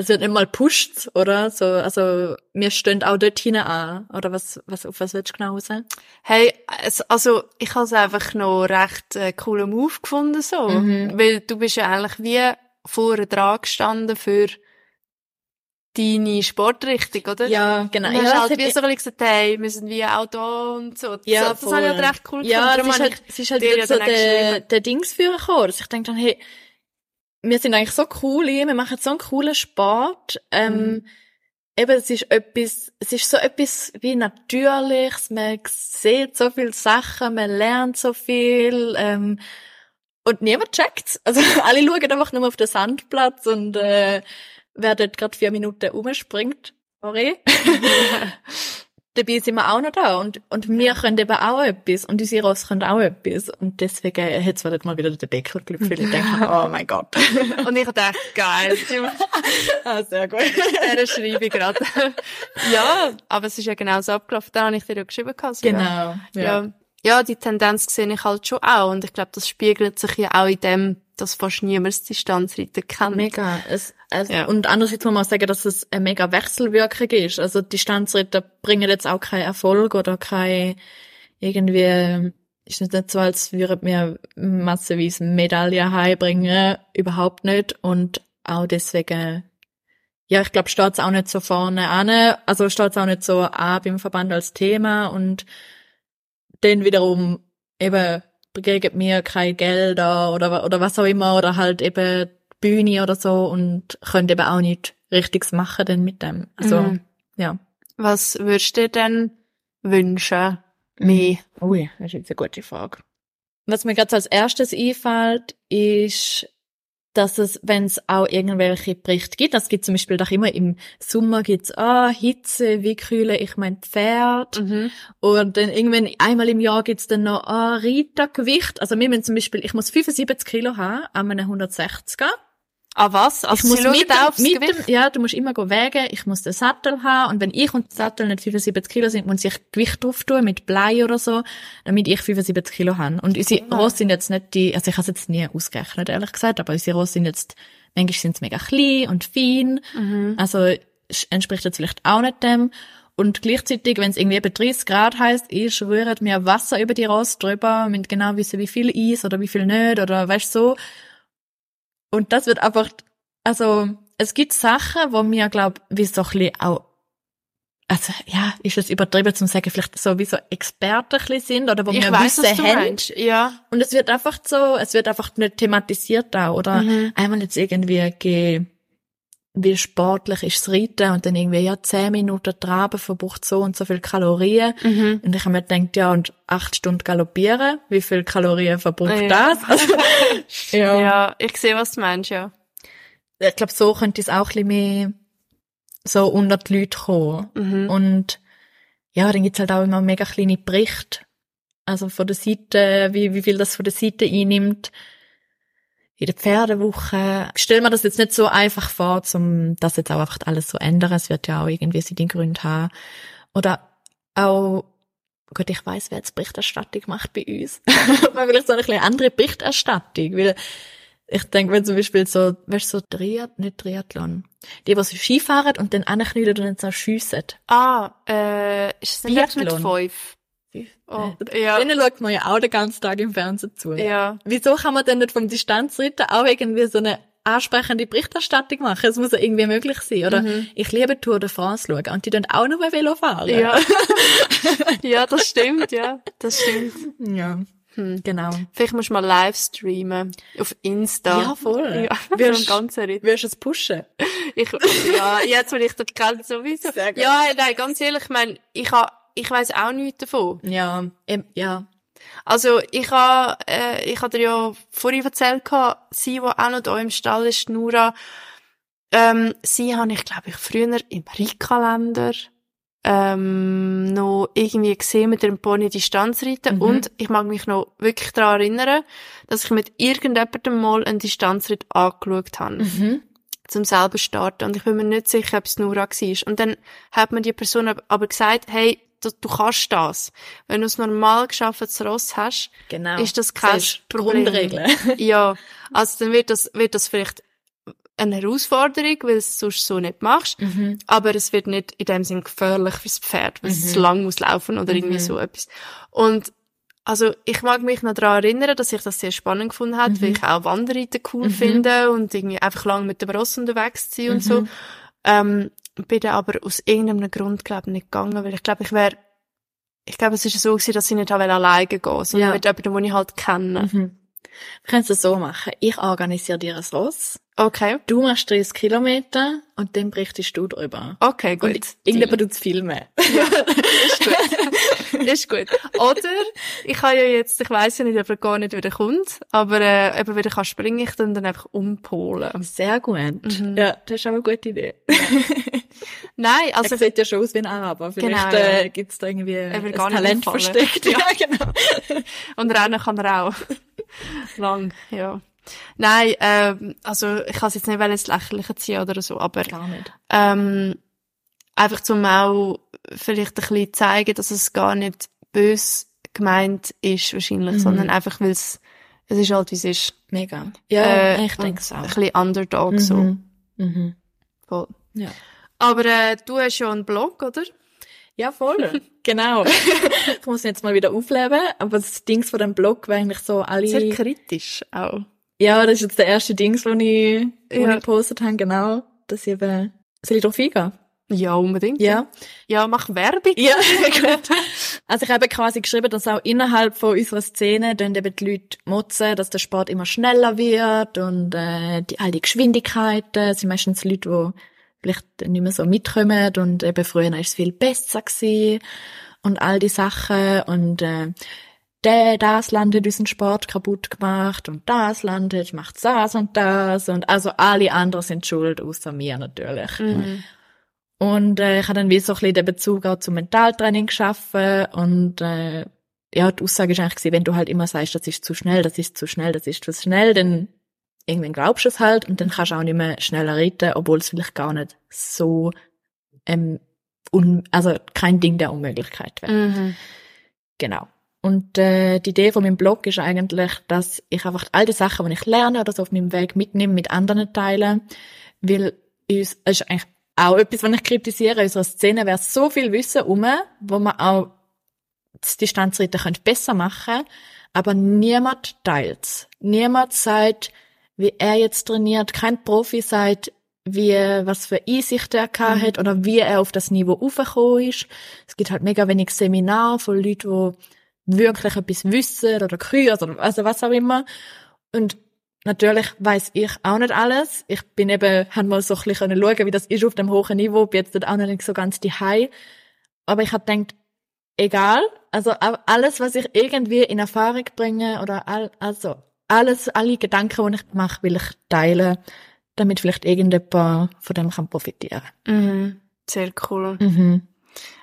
es wird mal pusht, oder? So, also, wir stehen auch dort hinein an. Oder was, was, auf was willst du genau sagen? Hey, es, also, ich habe es einfach noch recht äh, coolen Move gefunden, so. Mhm. Weil du bist ja eigentlich wie vorne dran gestanden für deine Sportrichtung, oder? Ja, genau. Und ja, halt wie so ein gesagt, hey, wir sind wie auch da und so. Ja, so, das habe ich halt recht cool ja, gefunden. Ja, es ist halt, es ist halt so der, der Dingsführer gekommen, dass ich denke dann, hey, wir sind eigentlich so cool, wir machen so einen coolen Sport, ähm, mhm. eben, es ist etwas, es ist so etwas wie Natürliches, man sieht so viele Sachen, man lernt so viel, ähm, und niemand checkt's. Also alle schauen einfach nur auf den Sandplatz und äh, wer dort gerade vier Minuten umspringt, sorry. Dabei sind wir auch noch da und, und wir können eben auch etwas und unsere Ross können auch etwas und deswegen hat es mal wieder den Deckel gelüpft, weil ich denke, oh mein Gott. und ich dachte, geil. ah, sehr gut. Er schreibe ich gerade. ja, aber es ist ja genau so abgelaufen, da habe ich dir ja geschrieben. Also, genau. Ja. ja. Ja, die Tendenz sehe ich halt schon auch und ich glaube, das spiegelt sich ja auch in dem, dass fast niemand Distanzreiten kennt. Mega. Es, es, ja. Und andererseits muss man auch sagen, dass es eine mega Wechselwirkung ist. Also Distanzreiter bringen jetzt auch keinen Erfolg oder kein irgendwie, ist nicht so, als würden wir massenweise Medaillen heimbringen. Überhaupt nicht. Und auch deswegen, ja, ich glaube, steht es auch nicht so vorne an. Also steht es auch nicht so an beim Verband als Thema und dann wiederum eben kriegen mir kein Geld oder, oder was auch immer oder halt eben Bühne oder so und können eben auch nicht richtiges machen dann mit dem. Also, mhm. ja. Was würdest du dir denn wünschen? Mehr? Ui, das ist jetzt eine gute Frage. Was mir gerade als erstes einfällt, ist dass es, wenn es auch irgendwelche Berichte gibt, das gibt zum Beispiel doch immer im Sommer gibt's ah Hitze, wie kühle ich mein Pferd mhm. und dann irgendwann einmal im Jahr gibt's dann noch ah Rittergewicht. Also wir müssen zum Beispiel, ich muss 75 Kilo haben an einem 160er Ah, was? Also ich muss mit, aufs mit Dem, ja, du musst immer go wägen, ich muss den Sattel haben und wenn ich und der Sattel nicht 75 Kilo sind, muss ich Gewicht drauf tun mit Blei oder so, damit ich 75 Kilo habe. Und unsere oh. Rosse sind jetzt nicht die, also ich habe es jetzt nie ausgerechnet, ehrlich gesagt, aber unsere Rosse sind jetzt, manchmal sind sie mega klein und fein, mhm. also entspricht jetzt vielleicht auch nicht dem. Und gleichzeitig, wenn es irgendwie eben 30 Grad heißt, ich schwöre mir Wasser über die Rosse drüber, mit genau wissen, wie viel Eis oder wie viel nicht oder weißt so. Und das wird einfach, also es gibt Sachen, wo mir glaub, wie so ein bisschen auch, also ja, ist es übertrieben zu sagen, vielleicht so wie so Experten ein bisschen sind oder wo ich wir weiß, wissen haben. Ja. Und es wird einfach so, es wird einfach nicht thematisiert da oder mhm. einmal jetzt irgendwie ge wie sportlich ist das Reiten und dann irgendwie, ja, zehn Minuten Traben verbraucht so und so viel Kalorien. Mhm. Und ich habe mir gedacht, ja, und acht Stunden galoppieren, wie viel Kalorien verbraucht ja. das? Also, ja. ja, ich sehe, was du meinst, ja. Ich glaube, so könnte es auch ein bisschen mehr so unter die Leute kommen. Mhm. Und ja, dann gibt's halt auch immer mega kleine Berichte. Also von der Seite, wie, wie viel das von der Seite einnimmt in der Pferdewoche. Ich stelle mir das jetzt nicht so einfach vor, um das jetzt auch einfach alles so ändern. Es wird ja auch irgendwie seine Gründe haben. Oder auch, Gott, ich weiß, wer jetzt Berichterstattung macht bei uns. Aber vielleicht so eine bisschen andere Berichterstattung, weil ich denke, wenn zum Beispiel so, weißt du, so Triath, nicht Triathlon. Die, die so Skifahren und dann anknüllen und dann so schiessen. Ah, äh, ist das nicht mit fünf? Oh, ja. Denen schaut man ja auch den ganzen Tag im Fernsehen zu. Ja. Wieso kann man denn nicht vom Distanzritten auch irgendwie so eine ansprechende Berichterstattung machen? Es muss ja irgendwie möglich sein, oder? Mhm. Ich liebe Tour de France schauen und die dann auch noch mal Velo fahren. Ja. ja, das stimmt, ja. Das stimmt. Ja. Hm. Genau. Vielleicht musst du mal live streamen. Auf Insta. Ja, voll. Ja, wirst, so ganze wirst du es pushen? Ich, ja, jetzt, wenn ich das kenne, sowieso. Ja, nein, ganz ehrlich, ich meine, ich habe ich weiß auch nichts davon. Ja, ja. Also ich habe äh, ich habe dir ja vorhin erzählt, sie, die auch noch da im Stall ist, Nura, ähm, sie habe ich, glaube ich, früher im Reitkalender ähm, noch irgendwie gesehen mit dem Pony Distanzreiten mhm. und ich mag mich noch wirklich daran erinnern, dass ich mit irgendjemandem mal einen Distanzritt angeschaut habe. Mhm zum selber starten. Und ich bin mir nicht sicher, ob es Nura war. Und dann hat mir die Person aber gesagt, hey, du, du kannst das. Wenn du es normal geschaffenes Ross hast, Genau. ist das kein Problem. Ja, also dann wird das, wird das vielleicht eine Herausforderung, weil du es sonst so nicht machst. Mhm. Aber es wird nicht in dem Sinn gefährlich fürs Pferd, weil es zu lang muss laufen oder irgendwie Mhm. so etwas. Und also ich mag mich noch daran erinnern, dass ich das sehr spannend gefunden habe, Mhm. weil ich auch Wanderreiten cool finde und irgendwie einfach lang mit dem Ross unterwegs zu sein und Mhm. so. Ähm, bin dann aber aus irgendeinem Grund, glaube ich, nicht gegangen, weil ich glaube, ich wäre, ich glaube, es ist so gewesen, dass ich nicht alleine gehen wollte, sondern Ja. mit jemandem, den ich halt kenne. Mhm. Wir können es so machen. Ich organisiere dir ein Ross. Okay. Du machst 30 Kilometer und dann berichtest du drüber. Okay, gut. Und irgendjemand tut filmen. ist gut. ist gut. Oder, ich habe ja jetzt, ich weiss ja nicht, ob er gar nicht wieder kommt, aber äh, eben wieder kann springen, ich dann, dann einfach umpolen. Sehr gut. Mhm. Ja, das ist auch eine gute Idee. Nein, Also, er sieht ja schon aus wie ein Araber. Vielleicht Genau, äh, gibt's da irgendwie ein Talent versteckt. Ja, genau. und rennen kann er auch. Lang, ja. Nein, ähm, also, ich kann es jetzt nicht ins Lächerliche ziehen oder so, aber, Gar nicht. ähm, einfach zum auch vielleicht ein bisschen zeigen, dass es gar nicht bös gemeint ist, wahrscheinlich, Mhm. sondern einfach, weil es, es ist halt, wie es ist. Mega. Ja, Äh, ich denke es Ein auch. bisschen Underdog, so. Mhm. Mhm. Voll. Ja. Aber äh, du hast ja einen Blog, oder? Ja, voll. genau. ich muss jetzt mal wieder aufleben, aber das Dings von dem Blog war eigentlich so alle... Sehr kritisch auch. Ja, das ist jetzt der erste Dings, den ich, wo Ja. ich gepostet habe, genau. Dass ich eben... Soll ich drauf eingehen? Ja, unbedingt. Ja. Ja, mach Werbung. Ja, gut. Also ich habe quasi geschrieben, dass auch innerhalb von unserer Szene dann eben die Leute motzen, dass der Sport immer schneller wird und äh, die, all die Geschwindigkeiten sind meistens Leute, die vielleicht nicht mehr so mitkommen und eben früher ist es viel besser gewesen und all die Sachen und äh, der, das Land hat unseren Sport kaputt gemacht und das Land hat macht das und das und also alle anderen sind schuld, außer mir natürlich. Mhm. Und äh, ich habe dann wie so ein bisschen den Bezug auch zum Mentaltraining geschaffen und äh, ja, die Aussage ist eigentlich wenn du halt immer sagst, das ist zu schnell, das ist zu schnell, das ist zu schnell, dann irgendwann glaubst du es halt und dann kannst du auch nicht mehr schneller reden, obwohl es vielleicht gar nicht so ähm, un also kein Ding der Unmöglichkeit wäre. Mhm. Genau. Und äh, die Idee von meinem Blog ist eigentlich, dass ich einfach all die Sachen, die ich lerne oder so auf meinem Weg mitnehme, mit anderen teilen, weil uns, es ist eigentlich auch etwas, was ich kritisiere, in unserer Szene wäre so viel Wissen um, wo man auch das Distanzreiten könnte besser machen, aber niemand teilt's. Niemand sagt, wie er jetzt trainiert, kein Profi sagt, wie, was für Einsichten er gehabt hat oder wie er auf das Niveau aufgekommen ist. Es gibt halt mega wenig Seminare von Leuten, die wirklich etwas wissen oder Kurs oder also was auch immer. Und natürlich weiß ich auch nicht alles. Ich bin eben, habe mal so ein bisschen schauen, wie das ist auf dem hohen Niveau, bin jetzt dort auch nicht so ganz die Aber ich habe gedacht, egal, also alles, was ich irgendwie in Erfahrung bringe oder all, also alles, alle Gedanken, die ich mache, will ich teilen, damit vielleicht irgendjemand von dem kann profitieren. Mhm. Sehr cool. Mhm.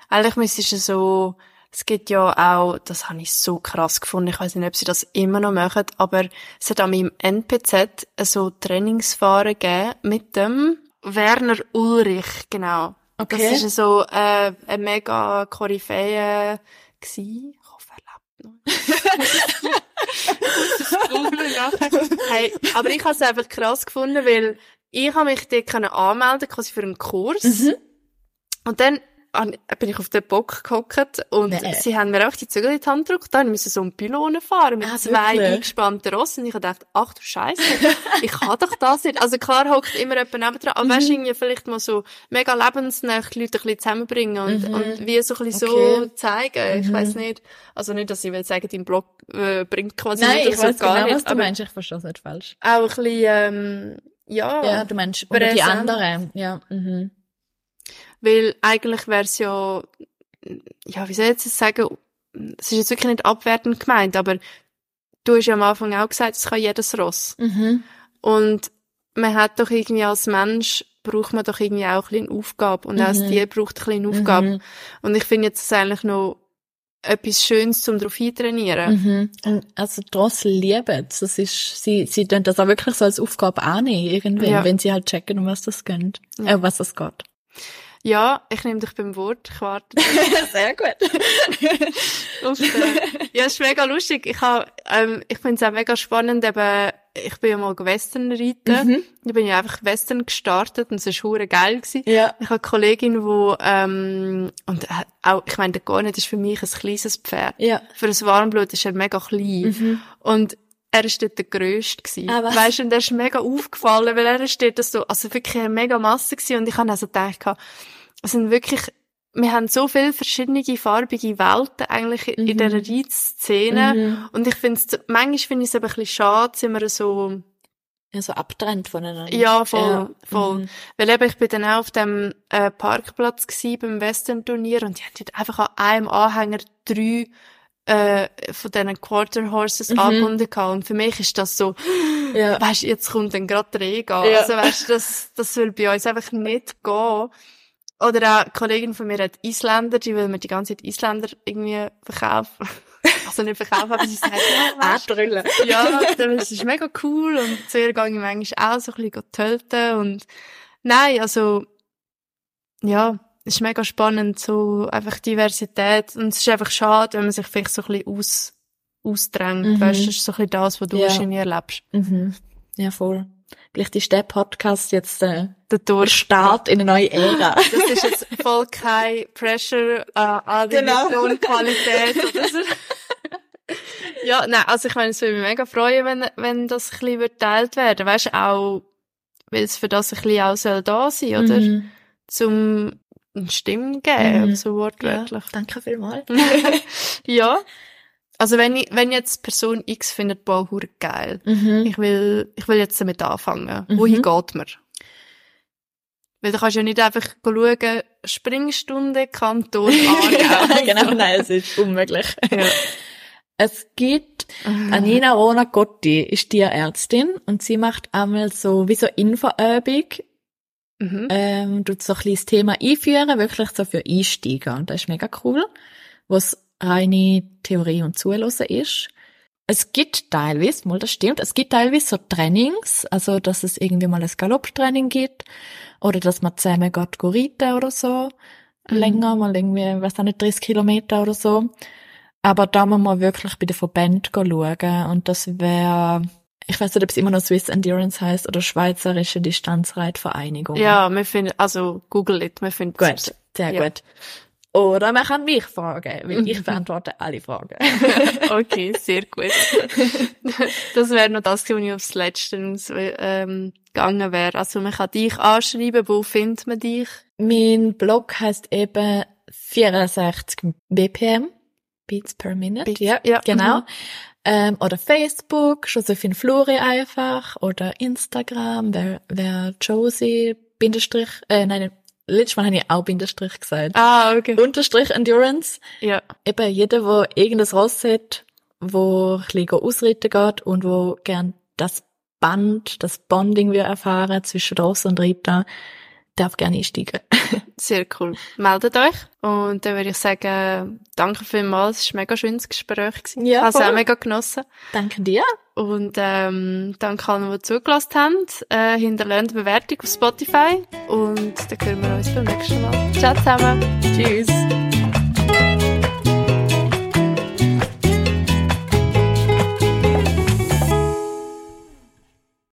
Eigentlich müsstest du so, es gibt ja auch, das habe ich so krass gefunden, ich weiß nicht, ob sie das immer noch machen, aber es hat an meinem NPZ so Trainingsfahren gegeben mit dem Werner Ulrich, genau. Okay. Das ist so äh, ein mega Koryphäe gsi. hey, aber ich habe es einfach krass gefunden, weil ich habe mich dort können anmelden quasi für einen Kurs. Mhm. Und dann an- bin ich auf den Bock gehockt und Nee. sie haben mir auch die Zügel in die Hand gedrückt. Dann mussten so einen Pylonen fahren mit Ah, zwei wirklich? eingespannten Rossen. Und ich dachte, ach du Scheiße, ich kann doch das nicht. Also klar hockt immer jemand nebendran, aber Mhm. weißt du, irgendwie vielleicht mal so mega lebensnah die Leute ein bisschen zusammenbringen und, Mhm. und wie so ein bisschen so Okay. zeigen. Ich Mhm. weiß nicht. Also nicht, dass ich will sagen, dein Blog äh, bringt quasi Nein, nicht ich so weiß gar genau, nicht. was du meinst. Ich verstehe es nicht falsch. Auch ein bisschen, ähm, ja. Ja, du meinst, oder die anderen. Ja. Mhm. Weil eigentlich wäre es ja, ja, wie soll ich jetzt sagen, es ist jetzt wirklich nicht abwertend gemeint, aber du hast ja am Anfang auch gesagt, es kann jedes Ross. Mhm. Und man hat doch irgendwie als Mensch, braucht man doch irgendwie auch ein bisschen Aufgabe. Und auch das Mhm. Tier braucht ein bisschen Aufgabe. Mhm. Und ich finde jetzt das eigentlich noch etwas Schönes, um darauf eintrainieren. Mhm. Und also Drossel lieben es. Das ist, sie, sie tun das auch wirklich so als Aufgabe annehmen, irgendwann, Ja. wenn sie halt checken, um was das geht. Ja. Äh, was das geht. Ja, ich nehme dich beim Wort. Ich warte. Sehr gut. Den- ja, es ist mega lustig. Ich, hab, ähm, ich finde es auch mega spannend. Eben, ich bin ja mal Western reiten. Mhm. Da bin ich einfach Western gestartet und es war hure geil. Gewesen. Ja. Ich habe eine Kollegin, die, ähm, und äh, auch, ich meine, der Garnet ist für mich ein kleines Pferd. Ja. Für ein Warmblut ist er mega klein. Mhm. Und er ist dort der Grösste gewesen. Ah? Weißt du, und er ist mega aufgefallen, weil er ist dort so, also wirklich eine mega Masse gewesen. Und ich habe also gedacht, es sind wirklich, wir haben so viele verschiedene farbige Welten eigentlich in Mhm. dieser Reitszene. Mhm. Und ich finde es, manchmal finde ich es aber ein bisschen schade, sind wir so, Ja, so abtrennt voneinander. ja, voll, Ja. voll. Mhm. Weil eben, ich bin dann auch auf dem äh, Parkplatz gsi beim Western-Turnier und die haben dort einfach an einem Anhänger drei äh, von diesen Quarter Horses Mhm. angebunden gehabt. Und für mich ist das so, Ja. weißt jetzt kommt dann gerade der Regen. an. Ja. Also weißt das, das will bei uns einfach nicht gehen. Oder auch eine Kollegin von mir hat Isländer, die will mir die ganze Zeit Isländer irgendwie verkaufen. Also nicht verkaufen, aber sie sagt, ja, weißt, Anbrüllen. ja, das ist mega cool und zu ihr gehe ich manchmal auch so ein bisschen töten und nein, also ja, es ist mega spannend, so einfach Diversität und es ist einfach schade, wenn man sich vielleicht so ein bisschen aus, ausdrängt, Mhm. weißt du, das ist so ein bisschen das, was du Ja. wahrscheinlich erlebst. Mhm. Ja, voll. Vielleicht ist der Podcast jetzt äh, Der der Durch. Start in eine neue Ära. Das ist jetzt voll kein Pressure äh, an die Genau. Tonqualität oder so. ja, nein, also ich meine, es würde mich mega freuen, wenn, wenn das ein bisschen geteilt werden Weißt du, auch, weil es für das ein bisschen auch soll da sein, oder? Mhm. Zum eine Stimme geben, Mhm. so wortwörtlich. Ja, danke vielmals. Ja. Also wenn ich, wenn jetzt Person X findet, hure geil. Mhm. Ich will, ich will jetzt damit anfangen. Mhm. Wohin geht man? Weil du kannst ja nicht einfach schauen, Springstunde, Kanton, Aargau. genau, nein, es ist unmöglich. Ja. Es gibt, Anina Rona Gotti ist Tierärztin und sie macht einmal so, wie so Infoübung, Mhm. ähm, tut so ein bisschen das Thema einführen, wirklich so für Einsteiger. Und das ist mega cool, was reine Theorie und Zuhören ist. Es gibt teilweise, mal das stimmt, es gibt teilweise so Trainings, also dass es irgendwie mal ein Galopptraining gibt oder dass man zusammen geht reiten oder so. Mhm. Länger, mal irgendwie, weiß auch nicht, 30 Kilometer oder so. Aber da muss man wirklich bei den Verbänden schauen und das wäre, ich weiß nicht, ob es immer noch Swiss Endurance heißt oder Schweizerische Distanzreitvereinigung. Ja, wir finden, also Google it, wir finden Gut, sehr Ja. gut. Oder man kann mich fragen, weil ich beantworte alle Fragen. Okay, sehr gut. das wäre noch das, was ich aufs Letzte ähm, gegangen wäre. Also man kann dich anschreiben, wo findet man dich? mein Blog heißt eben 64 BPM, Beats per Minute. Beats, ja, ja, genau. mhm. Ähm, oder Facebook, Josephine Flori einfach, oder Instagram, wer, wer Josie, Bindestrich, äh, nein, letztes Mal habe ich auch Bindestrich gesagt. Ah, okay. Unterstrich Endurance. Ja, Eben jeder, wo irgendein Ross hat, wo ein bisschen ausreiten geht und wo gern das Band, das Bonding wir erfahren zwischen Ross und Reiter, darf gerne einsteigen. sehr cool. Meldet euch. Und dann würde ich sagen, danke vielmals. Es war ein mega schönes Gespräch. gewesen. Ja, Ich habe es auch mega genossen. Danke dir. Und ähm, danke allen, die zugelassen haben. Äh, hinterlasst eine Bewertung auf Spotify. Und dann hören wir uns beim nächsten Mal. Ciao zusammen. Tschüss.